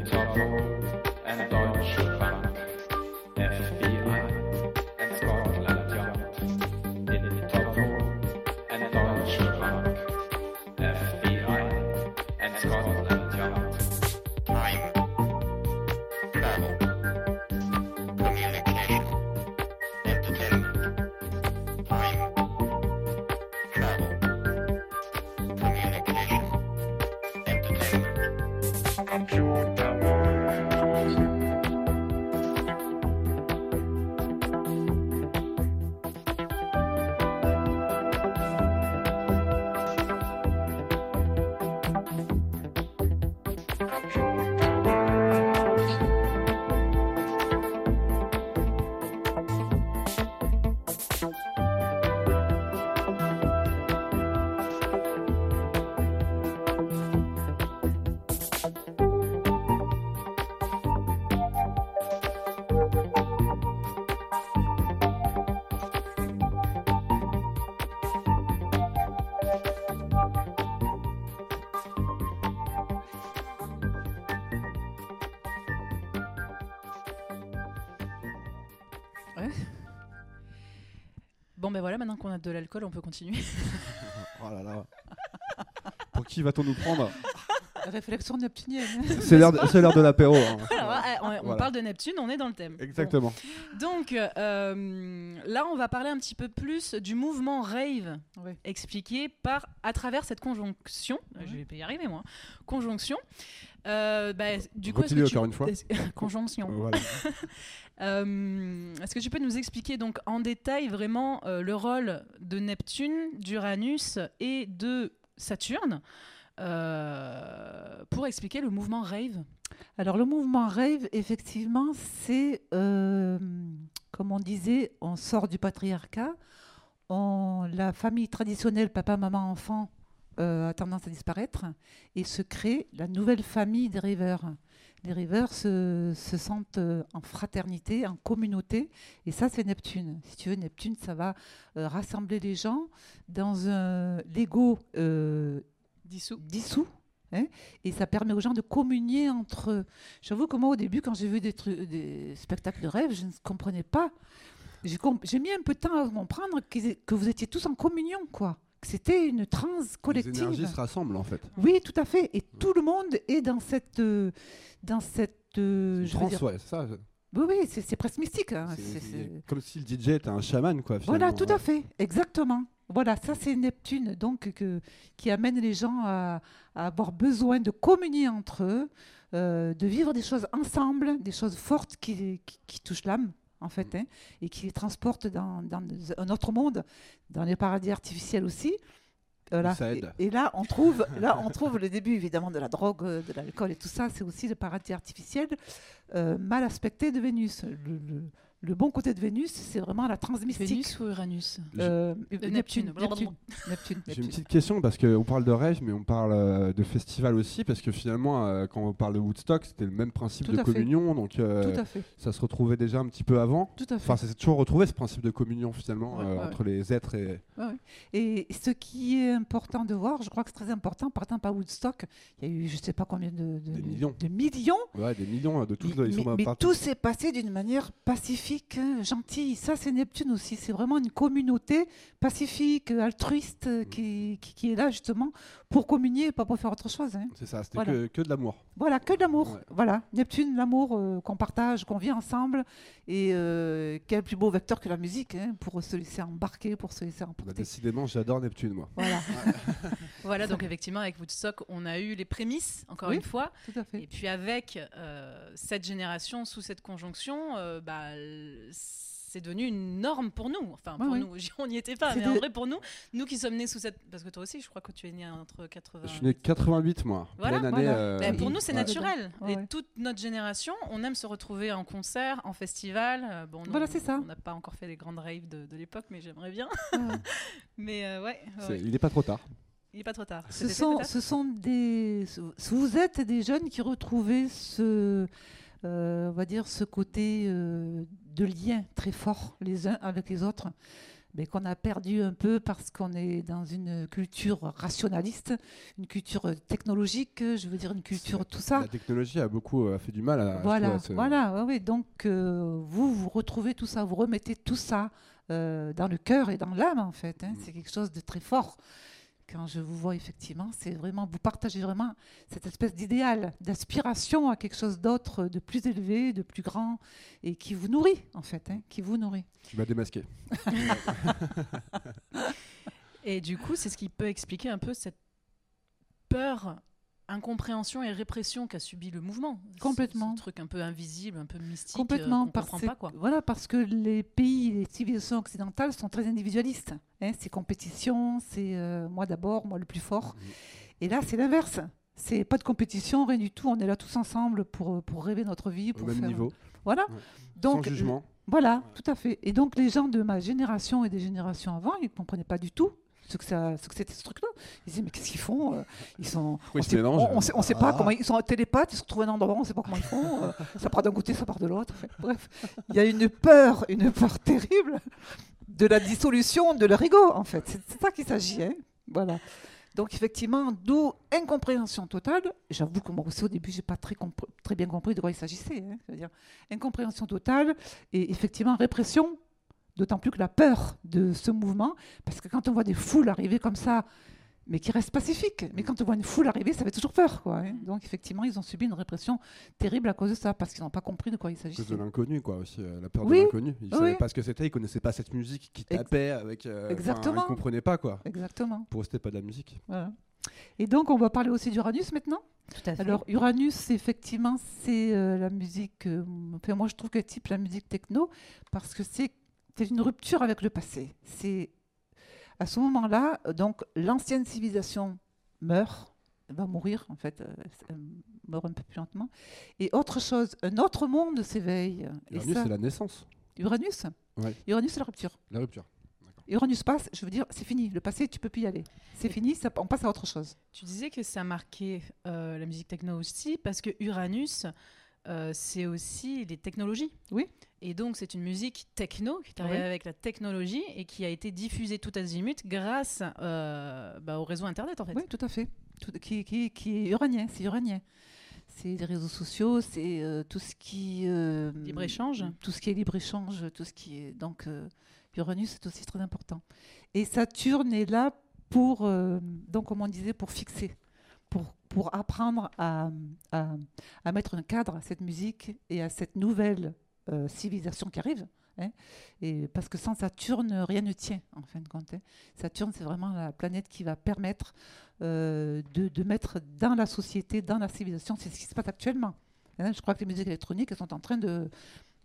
top and top. Ben voilà, maintenant qu'on a de l'alcool, on peut continuer. [laughs] Oh là là. Pour qui va-t-on nous prendre? Réflexion neptunienne. [laughs] C'est l'heure de, c'est l'heure de l'apéro. hein. [laughs] Eh, on, on Voilà. parle de Neptune, on est dans le thème. Exactement. Donc euh, là, on va parler un petit peu plus du mouvement rave expliqué par à travers cette conjonction. euh. Je vais pas y arriver moi. Conjonction. Euh, bah, du coup, que tu- encore une fois. [laughs] Conjonction. Voilà. Euh, Est-ce que tu peux nous expliquer donc en détail vraiment euh, le rôle de Neptune, d'Uranus et de Saturne euh, pour expliquer le mouvement rave Alors le mouvement rave, effectivement, c'est, euh, comme on disait, on sort du patriarcat, la famille traditionnelle, papa, maman, enfant, euh, a tendance à disparaître et se crée la nouvelle famille des rêveurs. Les rêveurs se, se sentent en fraternité, en communauté, et ça c'est Neptune. Si tu veux, Neptune, ça va rassembler les gens dans un l'ego euh, Dissous. dissous. hein, et ça permet aux gens de communier entre eux. J'avoue que moi, au début, quand j'ai vu des, spectacles de rêve, je ne comprenais pas. J'ai mis un peu de temps à comprendre que vous étiez tous en communion, quoi. Que c'était une transe Les énergies collective. se rassemblent en fait. Oui, tout à fait. Et tout le monde est dans cette. euh, dans cette euh, dire- ouais, ça. Oui, oui, c'est presque mystique. hein. Comme si le DJ était un chaman, quoi. Voilà, tout ouais. à fait, exactement. Voilà, ça c'est Neptune, donc que, qui amène les gens à, à avoir besoin de communier entre eux, euh, de vivre des choses ensemble, des choses fortes qui, qui, qui touchent l'âme, en fait, hein, et qui les transportent dans, dans un autre monde, dans les paradis artificiels aussi. Voilà. Ça aide. Et, et là, on trouve, là, [laughs] on trouve le début évidemment de la drogue, euh, de l'alcool et tout ça. C'est aussi le paradis artificiel euh, mal aspecté de Vénus. Le, le- le bon côté de Vénus, c'est vraiment la transmystique. Vénus ou Uranus? Euh, De Neptune. Neptune. Neptune. Neptune. J'ai une petite question parce qu'on parle de rêve, mais on parle euh, de festival aussi, parce que finalement, euh, quand on parle de Woodstock, c'était le même principe Tout de fait. communion, donc euh, Tout à fait. ça se retrouvait déjà un petit peu avant. Tout à fait. Enfin, ça s'est toujours retrouvé ce principe de communion finalement Ouais, euh, ouais. entre les êtres et. Et ce qui est important de voir, je crois que c'est très important, par exemple à Woodstock, il y a eu je ne sais pas combien de, de- Des de- millions. de millions, Ouais, des millions euh, de tous. mais, ils sont mais- tout s'est passé d'une manière pacifique, hein, gentille. Ça, c'est Neptune aussi. C'est vraiment une communauté pacifique, altruiste, Mm. euh, qui, qui- qui est là justement pour communier et pas pour faire autre chose. hein. C'est ça, c'était Voilà. que, que de l'amour. Voilà, que de l'amour. Ouais. Voilà, Neptune, l'amour euh, qu'on partage, qu'on vit ensemble. Et euh, quel plus beau vecteur que la musique hein, pour se laisser embarquer, pour se laisser Bah, emporter. décidément, j'adore Neptune, moi. Voilà, [laughs] Voilà, donc effectivement, avec Woodstock, on a eu les prémices, encore Oui. une fois. tout à fait. Et puis avec euh, cette génération, sous cette conjonction, euh, bah, c'est devenu une norme pour nous. Enfin, pour ouais. nous, [laughs] on n'y était pas, C'est mais en vrai, pour nous, nous qui sommes nés sous cette... Parce que toi aussi, je crois que tu es né entre 80... Je suis né 88, moi. Voilà, année. voilà. euh, pour nous, c'est ouais. naturel. Ouais, Et toute notre génération, on aime se retrouver en concert, en festival. Euh, Bon, nous, Voilà, c'est ça. On n'a pas encore fait les grandes raves de, de l'époque, mais j'aimerais bien. Ouais. [laughs] Mais euh, ouais. Il n'est pas trop tard. il n'est pas trop tard. Ce sont, ce sont des. Vous êtes des jeunes qui retrouvaient ce, euh, on va dire, ce côté euh, de lien très fort les uns avec les autres, mais qu'on a perdu un peu parce qu'on est dans une culture rationaliste, une culture technologique, je veux dire une culture tout ça. La technologie a beaucoup euh, fait du mal à. Voilà, trouve, à ce- voilà, ouais, ouais. donc euh, vous, vous retrouvez tout ça, vous remettez tout ça euh, dans le cœur et dans l'âme en fait. hein. Mm. C'est quelque chose de très fort. Quand je vous vois effectivement, c'est vraiment, vous partagez vraiment cette espèce d'idéal, d'aspiration à quelque chose d'autre, de plus élevé, de plus grand, et qui vous nourrit en fait, hein, qui vous nourrit. Tu m'as démasqué. [laughs] Et du coup, c'est ce qui peut expliquer un peu cette peur, incompréhension et répression qu'a subi le mouvement. Complètement. Ce, truc un peu invisible, un peu mystique. Complètement, euh, parce, comprend pas, quoi. Voilà, parce que les pays, les civilisations occidentales sont très individualistes. Hein, c'est compétition, c'est euh, moi d'abord, moi le plus fort. Et là, c'est l'inverse. C'est pas de compétition, rien du tout. On est là tous ensemble pour, pour rêver notre vie. Au Pour même faire... niveau. Voilà. Ouais. Donc, Sans jugement. Voilà, tout à fait. Et donc, les gens de ma génération et des générations avant, ils ne comprenaient pas du tout ce que, ça, ce que c'était ce truc-là. Ils disaient, mais qu'est-ce qu'ils font euh, Ils sont. Oui, on sait, mélangent. on, on sait, on sait pas Ah. comment ils sont télépathes, ils se retrouvent à un endroit, on ne sait pas comment ils font. euh, ça part d'un côté, ça part de l'autre. Bref, il y a une peur, une peur terrible de la dissolution de leur ego, en fait. C'est ça qu'il s'agit. hein. Voilà. Donc effectivement, d'où incompréhension totale. J'avoue que moi aussi au début, j'ai pas très, très bien compris de quoi il s'agissait. hein. C'est-à-dire incompréhension totale et effectivement répression, d'autant plus que la peur de ce mouvement, parce que quand on voit des foules arriver comme ça, mais qui restent pacifiques, mais quand on voit une foule arriver, ça fait toujours peur. Quoi, hein. Donc effectivement, ils ont subi une répression terrible à cause de ça, parce qu'ils n'ont pas compris de quoi il À cause s'agissait. de l'inconnu, quoi, aussi. euh, la peur Oui, de l'inconnu. Ils oui. savaient pas ce que c'était, ils connaissaient pas cette musique qui tapait avec. euh, Exactement. Ils comprenaient pas, quoi. Exactement. Pour eux, c'était pas de la musique. Voilà. Et donc, on va parler aussi d'Uranus maintenant. Tout à fait. Alors, Uranus, effectivement, c'est euh, la musique. euh, enfin, moi, je trouve qu'elle type la musique techno parce que c'est c'est une rupture avec le passé. C'est à ce moment-là, euh, donc, l'ancienne civilisation meurt, va mourir en fait, euh, elle meurt un peu plus lentement. Et autre chose, un autre monde s'éveille. Uranus, c'est la naissance, Uranus Ouais. Uranus, c'est la rupture. la rupture. Uranus passe, je veux dire, c'est fini. Le passé, tu peux plus y aller. C'est fini, ça, on passe à autre chose. Tu disais que ça marquait euh, la musique techno aussi, parce que Uranus, euh, c'est aussi les technologies. Oui. Et donc, c'est une musique techno qui travaille Oui. avec la technologie et qui a été diffusée tout azimut grâce euh, bah, au réseau Internet, en fait. Oui, tout à fait. Tout- qui, qui, qui est uranien, c'est uranien. C'est les réseaux sociaux, c'est euh, tout ce qui euh, Libre-échange. tout ce qui est libre échange, tout ce qui est donc Uranus c'est aussi très important. Et Saturne est là pour donc comme on disait pour fixer, pour pour apprendre à, à, mettre un cadre à cette musique et à cette nouvelle euh, civilisation qui arrive. hein. Et parce que sans Saturne, rien ne tient en fin de compte. hein. Saturne, c'est vraiment la planète qui va permettre euh, de, de mettre dans la société, dans la civilisation, c'est ce qui se passe actuellement. Hein, Je crois que les musiques électroniques elles sont en train de-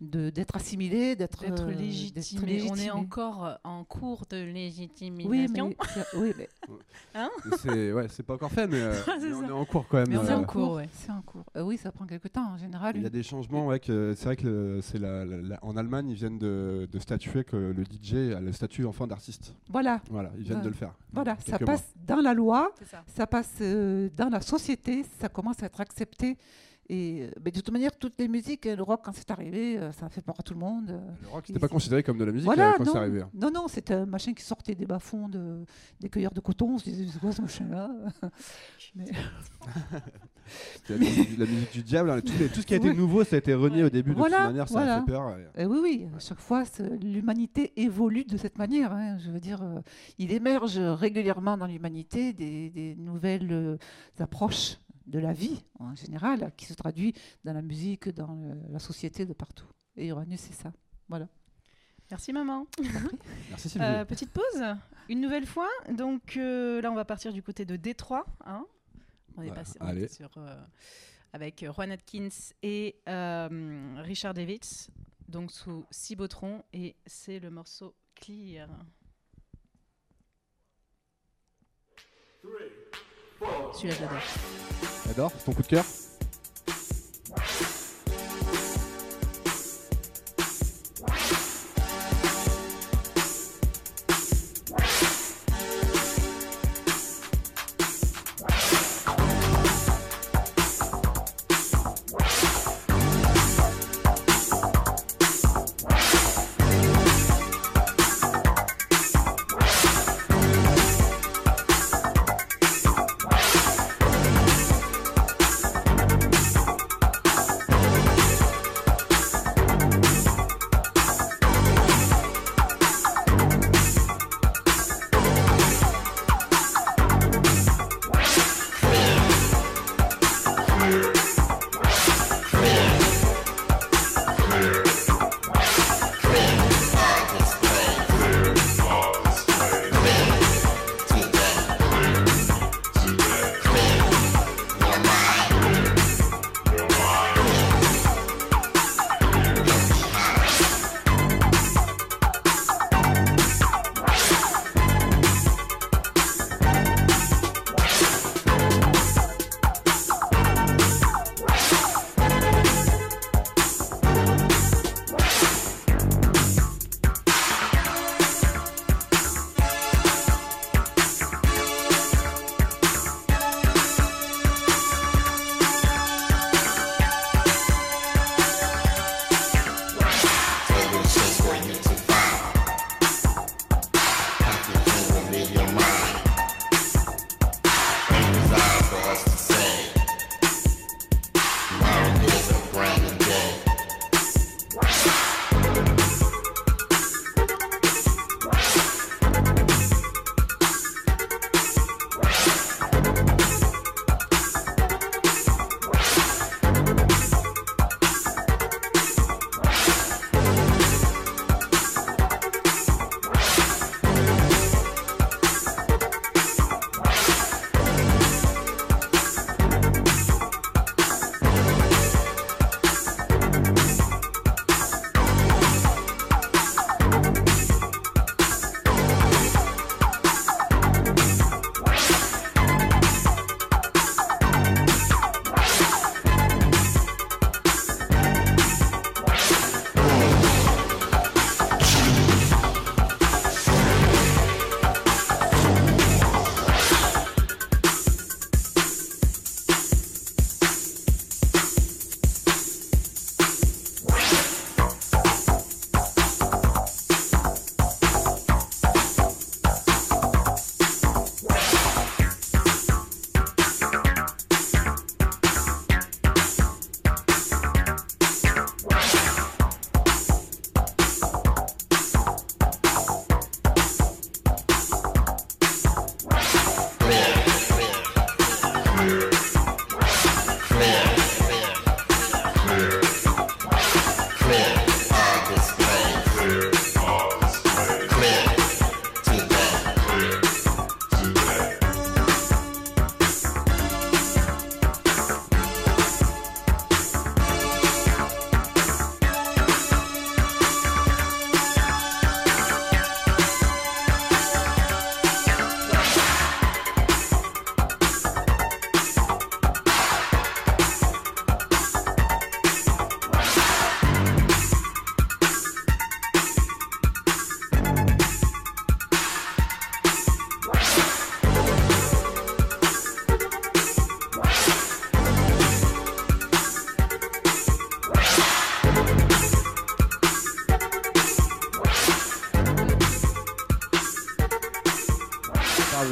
d'être assimilées, d'être euh, légitimé. d'être On est encore en cours de légitimation. Oui, mais, c'est- oui, mais [laughs] Mais c'est ouais, c'est pas encore fait, mais, euh, [laughs] mais on est en cours quand même. Mais on est c'est euh, en en cours, ouais. C'est en cours. Euh, oui, ça prend quelques temps en général. Il y a des changements, ouais, que c'est vrai que c'est la, la- la- en Allemagne, ils viennent de, de statuer que le DJ a le statut enfant d'artiste. Voilà, Voilà, ils viennent de le faire. voilà, ça mois. passe dans la loi, ça. ça passe euh, dans la société, ça commence à être accepté. Et euh, mais de toute manière, toutes les musiques, euh, le rock, quand c'est arrivé, euh, ça a fait peur à tout le monde. Le rock, Et c'était pas considéré comme de la musique Voilà, quand c'est arrivé. non, non, c'était un machin qui sortait des bas-fonds de, des cueilleurs de coton. On se disait, c'est quoi ce machin-là [laughs] C'était [laughs] la, musique- la musique du diable, hein, tout, les- tout ce qui a été Oui. nouveau, ça a été renié au début. De toute manière, ça voilà. a fait peur. et- Eh oui, oui, à chaque fois, l'humanité évolue de cette manière. hein. Je veux dire, euh, il émerge régulièrement dans l'humanité des, des nouvelles euh, approches de la vie en général, qui se traduit dans la musique, dans le- la société, de partout. Et Uranus, c'est ça. Merci, maman. [laughs] Merci Sylvie. Euh, petite pause, une nouvelle fois. Donc euh, là, on va partir du côté de Détroit. hein. On est Ouais, passé on sur, euh, avec Juan Atkins et euh, Richard Davids, donc sous Cibotron, et c'est le morceau Clear. Celui-là, je l'adore. J'adore, ton coup de cœur?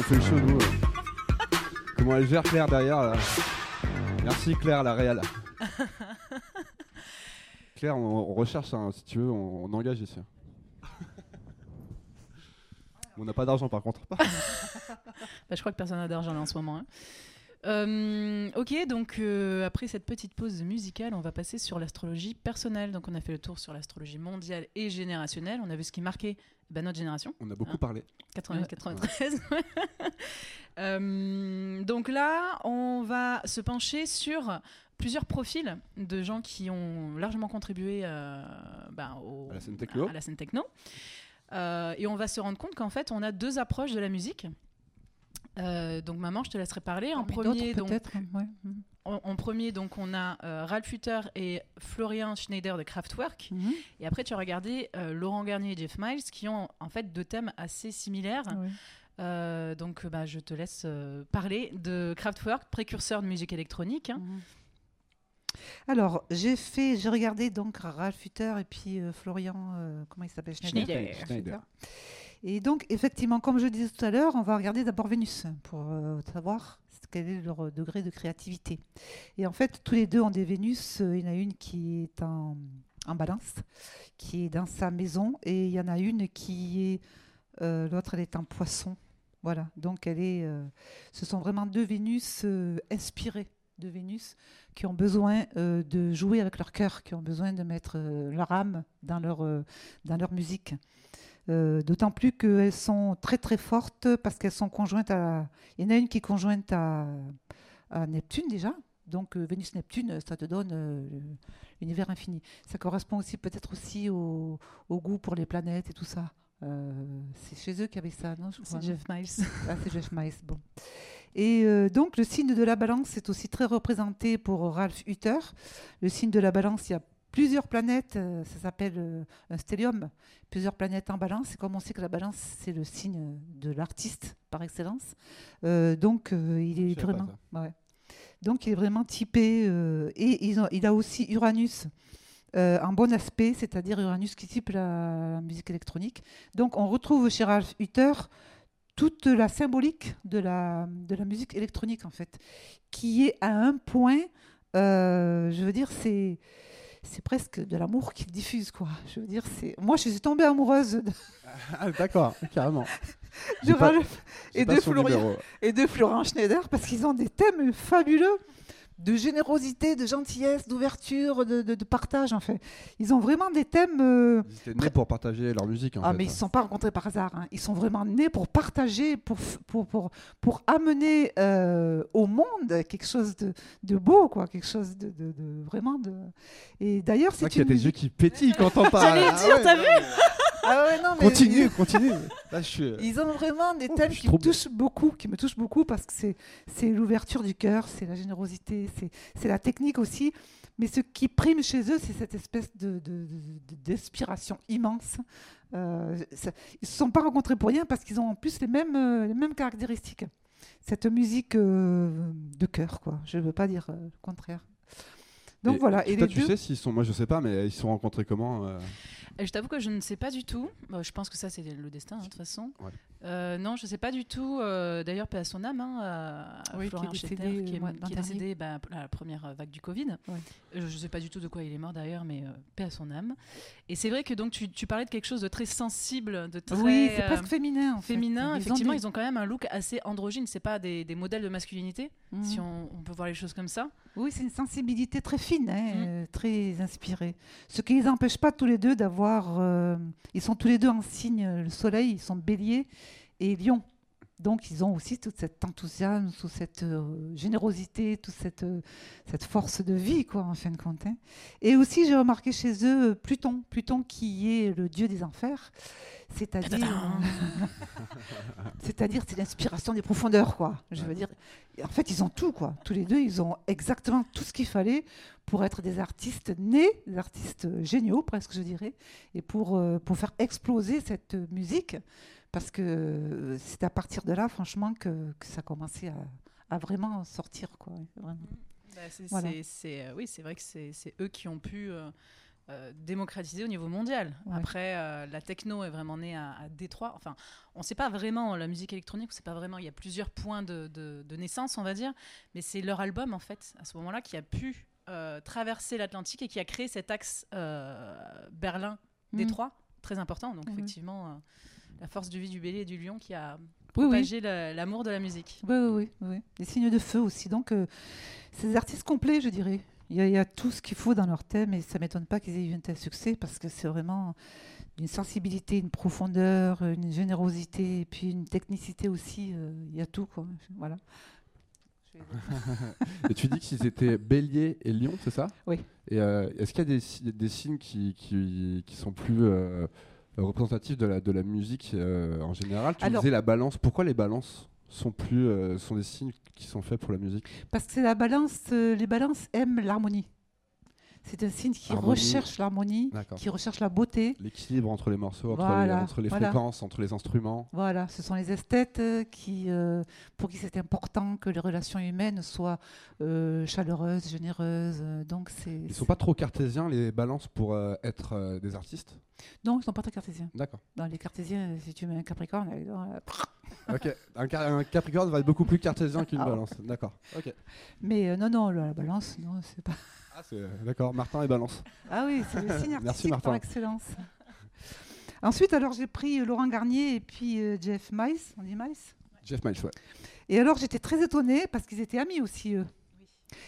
Fait nous. Comment elle gère Claire derrière là Merci Claire, la réelle. [laughs] Claire, on, on recherche, hein, si tu veux, on, on engage ici. [laughs] on n'a pas d'argent par contre. [laughs] Bah, je crois que personne n'a d'argent là en ce moment. hein. Euh, ok, donc euh, après cette petite pause musicale, on va passer sur l'astrologie personnelle. Donc on a fait le tour sur l'astrologie mondiale et générationnelle. On a vu ce qui marquait bah, notre génération, On a beaucoup Hein parlé. 80-93. [laughs] Euh, donc là, on va se pencher sur plusieurs profils de gens qui ont largement contribué euh, bah, au- À la scène techno. à la scène techno. Euh, et on va se rendre compte qu'en fait, on a deux approches de la musique. Euh, donc maman, je te laisserai parler. En Parmi premier, donc, peut-être. ouais. En, en premier, donc on a euh, Ralph Hutter et Florian Schneider de Kraftwerk. Mhm. Et après, tu as regardé euh, Laurent Garnier et Jeff Miles, qui ont en fait deux thèmes assez similaires. Ouais. Euh, donc, bah, je te laisse euh, parler de Kraftwerk, précurseur de musique électronique. hein. Mhm. Alors, j'ai fait, j'ai regardé donc Ralph Hutter et puis euh, Florian, euh, comment il s'appelle Schneider. Schneider. Et donc, effectivement, comme je disais tout à l'heure, on va regarder d'abord Vénus pour euh, savoir quel est leur degré de créativité. Et en fait, tous les deux ont des Vénus. Il y en a une qui est en, balance, qui est dans sa maison, et il y en a une qui est, euh, l'autre, elle est en poisson. Voilà, donc elle euh, ce sont vraiment deux Vénus inspirées de Vénus qui ont besoin de jouer avec leur cœur, qui ont besoin de mettre leur âme dans leur musique. Euh, D'autant plus qu'elles sont très très fortes parce qu'elles sont conjointes à. Il y en a une qui est conjointe à, à Neptune déjà. Donc euh, Vénus-Neptune, ça te donne euh, l'univers infini. Ça correspond aussi peut-être aussi au, au goût pour les planètes et tout ça. C'est chez eux qu'il y avait ça, non C'est Jeff Miles. [laughs] ah, c'est Jeff Miles, bon. Et euh, donc, le signe de la balance est aussi très représenté pour Ralph Hutter. Le signe de la balance, il y a plusieurs planètes, euh, ça s'appelle euh, un stellium, plusieurs planètes en balance. Et comme on sait que la balance, c'est le signe de l'artiste par excellence, euh, donc euh, il est vraiment. ouais. Donc, il est vraiment typé. euh, et ils ont- il a aussi Uranus. en bon aspect, c'est-à-dire Uranus qui type la, la musique électronique. Donc on retrouve chez Ralph Hutter toute la symbolique de la, de la musique électronique, en fait, qui est à un point, je veux dire, c'est. C'est presque de l'amour qu'il diffuse, quoi. Je veux dire, c'est. Moi, je suis tombée amoureuse de, Ah, d'accord, carrément. [laughs] de pas- et de Florian numéro. et de Florent Schneider parce qu'ils ont des thèmes fabuleux de générosité, de gentillesse, d'ouverture, de, de- de partage, en fait. Ils ont vraiment des thèmes. euh, Ils étaient nés pour partager leur musique. En Ah, fait. mais ils ne se sont pas rencontrés par hasard. hein. Ils sont vraiment nés pour partager, pour, pour, pour, pour amener euh, au monde quelque chose de, de beau, quoi, quelque chose de, vraiment de. Et d'ailleurs, C'est qu'il y a une des yeux qui pétillent quand on [laughs] parle. J'allais Ah dire, ouais, t'as vu Ah ouais, non, mais Continue, continue. Là, je suis. Ils, ont vraiment des Oh, thèmes qui me touchent beaucoup, qui me touchent beaucoup parce que c'est l'ouverture du cœur, c'est la générosité, c'est la technique aussi. Mais ce qui prime chez eux, c'est cette espèce de- de- de- d'inspiration immense. Euh, ça- ils ne se sont pas rencontrés pour rien parce qu'ils ont en plus les mêmes, euh, les mêmes caractéristiques. Cette musique euh, de cœur, quoi. Je ne veux pas dire euh, le contraire. Donc Et voilà. Et toi, les tu deux, sais s'ils sont. Moi, je sais pas, mais ils se sont rencontrés comment euh, Je t'avoue que je ne sais pas du tout. Bah, je pense que ça, c'est le destin, hein, de toute façon. Ouais. Euh, non, je ne sais pas du tout. Euh, D'ailleurs, paix à son âme, hein, à Oui, qui est Florian décédé, qui est, l'an qui est décédé bah, à la première vague du Covid. Ouais. Je ne sais pas du tout de quoi il est mort d'ailleurs, mais euh, paix à son âme. Et c'est vrai que donc tu, tu parlais de quelque chose de très sensible, de très oui, c'est euh, presque féminin. En féminin. Effectivement, ils ont quand même un look assez androgyne. C'est pas des, des modèles de masculinité, Mhm. si on, on peut voir les choses comme ça. Oui, c'est une sensibilité très fine, hein, Mm. euh, très inspirée. Ce qui les empêche pas tous les deux d'avoir. euh, ils sont tous les deux en signe le soleil, ils sont bélier et lion. Donc ils ont aussi tout cet enthousiasme, toute cette euh, générosité, toute cette, euh, cette force de vie, quoi, en fin de compte. hein. Et aussi, j'ai remarqué chez eux euh, Pluton, Pluton qui est le dieu des enfers, c'est-à-dire, [laughs] c'est-à-dire c'est l'inspiration des profondeurs, quoi. Je veux dire, en fait, ils ont tout, quoi. Tous les deux, ils ont exactement tout ce qu'il fallait pour être des artistes nés, des artistes géniaux, presque, je dirais, et pour, euh, pour faire exploser cette musique, parce que euh, c'est à partir de là, franchement, que, que ça a commencé à, à vraiment sortir, quoi. Vraiment. Bah, c'est, Voilà. euh, oui, c'est vrai que c'est, eux qui ont pu euh, démocratisé au niveau mondial. Ouais. Après, euh, la techno est vraiment née à, à Détroit. Enfin, on ne sait pas vraiment la musique électronique, on sait pas vraiment. Il y a plusieurs points de, de- de naissance, on va dire, mais c'est leur album en fait, à ce moment-là, qui a pu traverser l'Atlantique et qui a créé cet axe Berlin-Détroit très important. Donc Mhm. effectivement, la force du vide, du bélier et du lion qui a Oui, oui. propagé la- l'amour de la musique. Oui, oui, oui, oui. Des signes de feu aussi. Donc, euh, c'est des artistes complets, je dirais. Il y, a, il y a tout ce qu'il faut dans leur thème et ça m'étonne pas qu'ils aient eu un tel succès parce que c'est vraiment une sensibilité, une profondeur, une générosité et puis une technicité aussi. euh, Il y a tout, quoi. Voilà. [laughs] Et tu dis qu'ils étaient bélier et lion, c'est ça? Oui. Et euh, est-ce qu'il y a des, si- des signes qui, qui, qui sont plus représentatifs de la, de la musique euh, en général Tu Alors- disais la balance. Pourquoi les balances sont, plus, euh, sont des signes qui sont faits pour la musique? Parce que la balance, euh, les balances aiment l'harmonie. C'est un signe qui Harmonie. recherche l'harmonie, qui recherche la beauté. L'équilibre entre les morceaux, entre les, Voilà, entre les voilà. fréquences, entre les instruments. Voilà, ce sont les esthètes euh, qui, euh, pour qui c'est important que les relations humaines soient euh, chaleureuses, généreuses. Donc c'est. Ils sont pas trop cartésiens, les balances, pour euh, être des artistes? Non, ils sont pas très cartésiens. D'accord. Dans les cartésiens, si tu mets un Capricorne, [laughs] Ok. Un, ca- un Capricorne va être beaucoup plus cartésien qu'une Ah. balance. D'accord. Ok. mais non, non, la balance, non, c'est pas. Ah, c'est- D'accord. Martin et balance. Ah oui, c'est le signe [laughs] Merci, artistique par Martin. excellence. Ensuite, alors j'ai pris euh, Laurent Garnier et puis euh, Jeff Miles, on dit Miles? Jeff Miles, ouais. Et alors j'étais très étonnée parce qu'ils étaient amis aussi eux.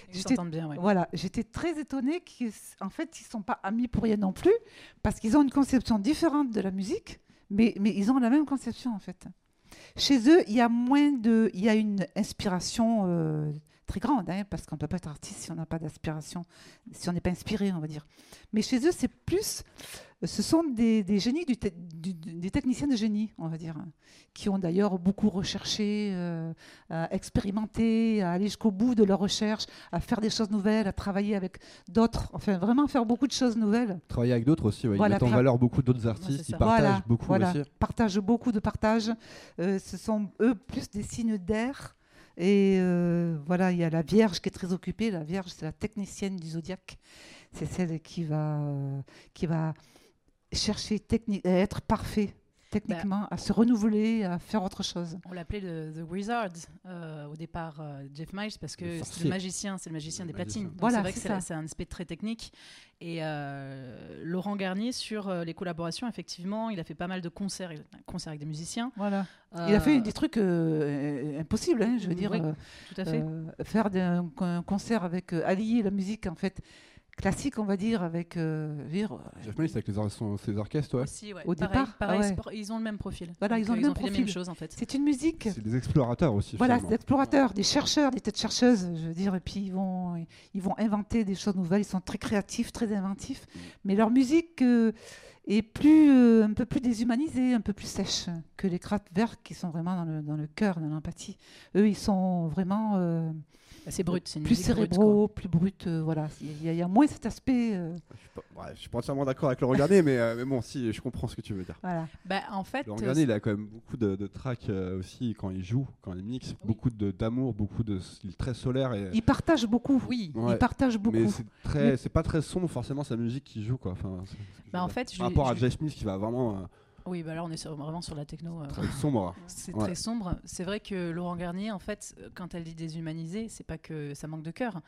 Ils J'étais- s'entendent bien, ouais. Voilà, j'étais très étonnée qu'en fait, ils ne sont pas amis pour rien non plus, parce qu'ils ont une conception différente de la musique, mais, mais ils ont la même conception en fait. Chez eux, il y a moins de, il y a une inspiration euh, très grande, hein, parce qu'on ne peut pas être artiste si on n'a pas d'inspiration, si on n'est pas inspiré, on va dire. Mais chez eux, c'est plus, ce sont des, des génies, du te- du- du- des techniciens de génie, on va dire, qui ont d'ailleurs beaucoup recherché, euh, à expérimenter, à aller jusqu'au bout de leur recherche, à faire des choses nouvelles, à travailler avec d'autres, enfin vraiment faire beaucoup de choses nouvelles. Travailler avec d'autres aussi, ouais. Voilà, ils mettent en valeur beaucoup d'autres artistes, c'est ils partagent Voilà, beaucoup voilà. aussi. Partagent beaucoup de partage. Euh, ce sont eux plus des signes d'air. Et euh, voilà, il y a la Vierge qui est très occupée. La Vierge, c'est la technicienne du zodiaque. C'est celle qui va, euh, qui va chercher à être parfait techniquement, à se renouveler, à faire autre chose. On l'appelait le The Wizard euh, au départ, euh, Jeff Miles, parce que c'est le magicien, c'est le magicien Le des magicien. platines. Voilà, c'est vrai que c'est un aspect très technique. Et euh, Laurent Garnier, sur euh, les collaborations, effectivement, il a fait pas mal de concerts, concerts avec des musiciens. Voilà. Il a fait des trucs euh, impossibles, hein, je veux dire. oui, euh, Tout à fait. Euh, faire un, un concert avec euh, allier la musique en fait classique on va dire avec euh, dire, euh, Jeff avec les or- son- ses orchestres, ouais. Aussi, ouais. au Pareil, départ, pareil, ah ouais. ils ont le même profil. Voilà, Donc, ils ont euh, le même fait les mêmes profil. choses en fait. c'est une musique C'est des explorateurs aussi. voilà des explorateurs des chercheurs des têtes chercheuses je veux dire et puis ils vont ils vont inventer des choses nouvelles ils sont très créatifs très inventifs mais leur musique euh, est plus euh, un peu plus déshumanisée un peu plus sèche que les Kraftwerk qui sont vraiment dans le, dans le cœur dans l'empathie eux ils sont vraiment C'est brut, c'est une plus musique brute, cérébraux plus bruts euh, voilà il y, a- il y a moins cet aspect euh, Je suis pas, ouais, je suis pas entièrement d'accord avec le regarder, mais, euh, mais bon, si, je comprends ce que tu veux dire. voilà. Bah, en fait, Le regarder, il a quand même beaucoup de, de tracks euh, aussi quand il joue, quand il mixe, beaucoup d'amour, beaucoup de. Il est très solaire et. Il partage beaucoup. oui. Ouais. Il partage beaucoup. Mais c'est très, c'est pas très sombre forcément sa musique qu'il joue quoi. Enfin, Bah, en fait, je par rapport à Jeff Smith qui va vraiment euh, Oui, bah là, on est sur- vraiment sur la techno. euh, très sombre. [laughs] C'est Ouais. très sombre. C'est vrai que Laurent Garnier, en fait, quand elle dit déshumanisé, c'est pas que ça manque de cœur.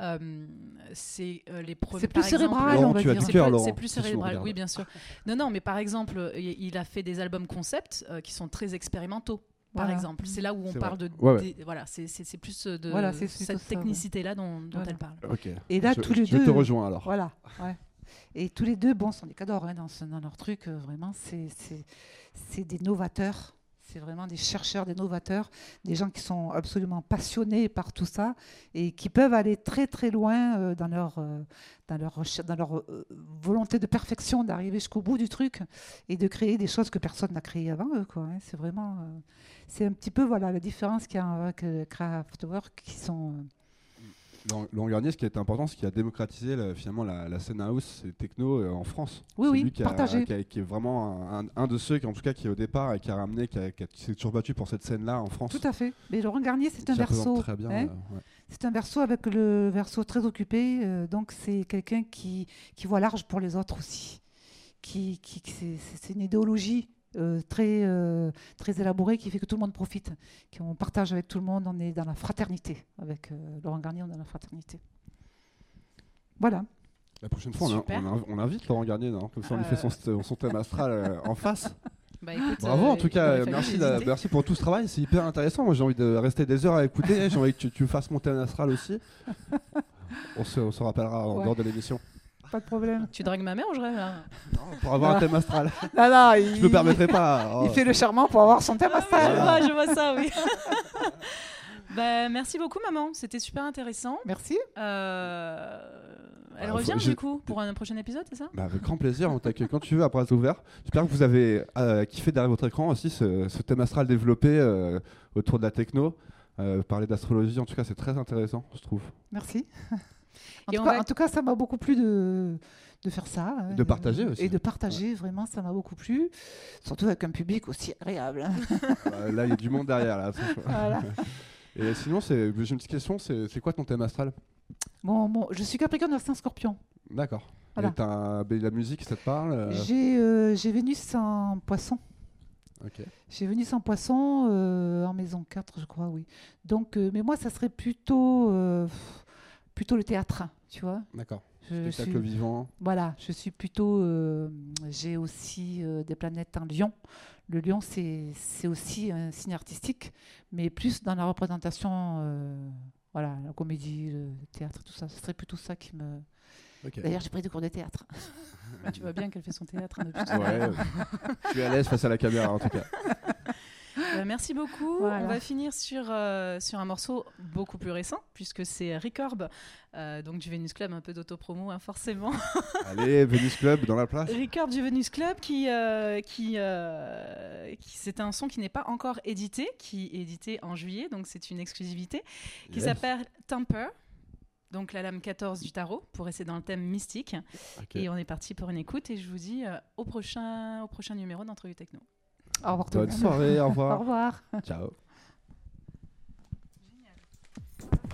Euh, c'est euh, les. C'est plus cérébral, Laurent, on va tu as dire. du C'est plus- cérébral, oui, bien sûr. Non, non, mais par exemple, il a fait des albums concept euh, qui sont très expérimentaux. Par Voilà. exemple, c'est là où on parle de, Ouais, ouais. des- voilà, c'est plus de Voilà, cette technicité là dont, dont Voilà. elle parle. Et là, je, tous les je deux. te rejoins alors. Voilà. ouais. Et tous les deux, bon, sont des cadors hein, dans, leur truc. euh, vraiment, c'est des novateurs. C'est vraiment des chercheurs, des novateurs, des gens qui sont absolument passionnés par tout ça et qui peuvent aller très très loin euh, dans leur, euh, dans leur, dans leur volonté de perfection, d'arriver jusqu'au bout du truc et de créer des choses que personne n'a créées avant eux. hein. C'est vraiment, c'est un petit peu voilà la différence qu'il y a avec Kraftwerk qui sont Laurent Garnier, ce qui est important, c'est qu'il a démocratisé la- finalement la, la scène house et techno euh, en France. Oui, oui, lui qui, a- qui a- qui est vraiment un, un de ceux qui, en tout cas, qui est au départ et qui a ramené, qui, s'est toujours battu pour cette scène-là en France. Tout à fait. Mais Laurent Garnier, c'est un verso. Très bien. hein. euh, ouais. C'est un verso avec le verso très occupé. euh, donc, c'est quelqu'un qui, qui voit large pour les autres aussi. Qui, c'est une idéologie euh, très, euh, très élaborée qui fait que tout le monde profite. Qui on partage avec tout le monde. On est dans la fraternité. Avec euh, Laurent Garnier, on est dans la fraternité. Voilà. La prochaine fois, on, Super. on- on invite Laurent Garnier, non? Comme ça, on lui fait son, son thème astral en face. [laughs] Bah, écoute, Bravo, euh, en tout cas, merci, merci pour tout ce travail. C'est hyper intéressant. Moi, j'ai envie de rester des heures à écouter. J'ai envie que tu, tu fasses mon thème astral aussi. [laughs] On se, on se rappellera en Ouais. dehors de l'émission. Pas de problème. Tu dragues ma mère ou je rêve là Pour avoir un Ah. thème astral. [laughs] Non, non, il, Je me permettrai pas. oh. il fait le charmant pour avoir son thème Ah, oui, je astral. vois, je vois ça, oui. [laughs] [laughs] bah, merci beaucoup, maman. C'était super intéressant. Merci. Euh, Elle Ah, revient je- du coup pour un prochain épisode, c'est ça? Bah, avec grand plaisir, on t'accueille quand tu veux à bras ouverts. J'espère que vous avez euh, kiffé derrière votre écran aussi ce, ce thème astral développé euh, autour de la techno. Euh, parler d'astrologie, en tout cas, c'est très intéressant, je trouve. Merci. En, Et tout cas, va- en tout cas, ça m'a beaucoup plu de, de faire ça. hein, De partager aussi. Et de partager, vraiment, ça m'a beaucoup plu. Surtout avec un public aussi agréable. hein. Euh, là, il y a du monde derrière. Là. [laughs] Voilà. [laughs] Et sinon, c'est- j'ai une petite question c'est quoi ton thème astral? Bon, bon, je suis Capricorne ascendant Scorpion. D'accord. Voilà. Et t'as- ben, la musique, ça te parle euh, J'ai euh, j'ai Vénus en poisson. J'ai Vénus en poisson euh, en maison 4, je crois, oui. Donc, euh, mais moi, ça serait plutôt, euh, plutôt le théâtre, tu vois. D'accord. Je Spectacle suis- vivant. Voilà, je suis plutôt. euh, J'ai aussi euh, des planètes en lion. Le lion, c'est c'est aussi un signe artistique, mais plus dans la représentation, euh, voilà, la comédie, le théâtre, tout ça. Ce serait plutôt ça qui me. D'ailleurs, j'ai pris des cours de théâtre. [laughs] Tu vois bien qu'elle fait son théâtre hein, [laughs] Ouais, je suis à l'aise face à la caméra en tout cas. [laughs] Euh, merci beaucoup. Voilà. On va finir sur, euh, sur un morceau beaucoup plus récent, puisque c'est Recorb, euh, donc du Venus Club, un peu d'autopromo, hein, forcément. [laughs] Allez, Venus Club dans la place. Recorb du Venus Club, qui, euh, qui, euh, qui- c'est un son qui n'est pas encore édité, qui est édité en juillet, donc c'est une exclusivité, qui Yes. s'appelle Temper. Donc la lame 14 du tarot, pour rester dans le thème mystique. Et on est parti pour une écoute et je vous dis euh, au, prochain, au prochain numéro d'Entrevue Techno. Au revoir. Bonne soirée, au revoir. [laughs] au revoir. Ciao. Génial.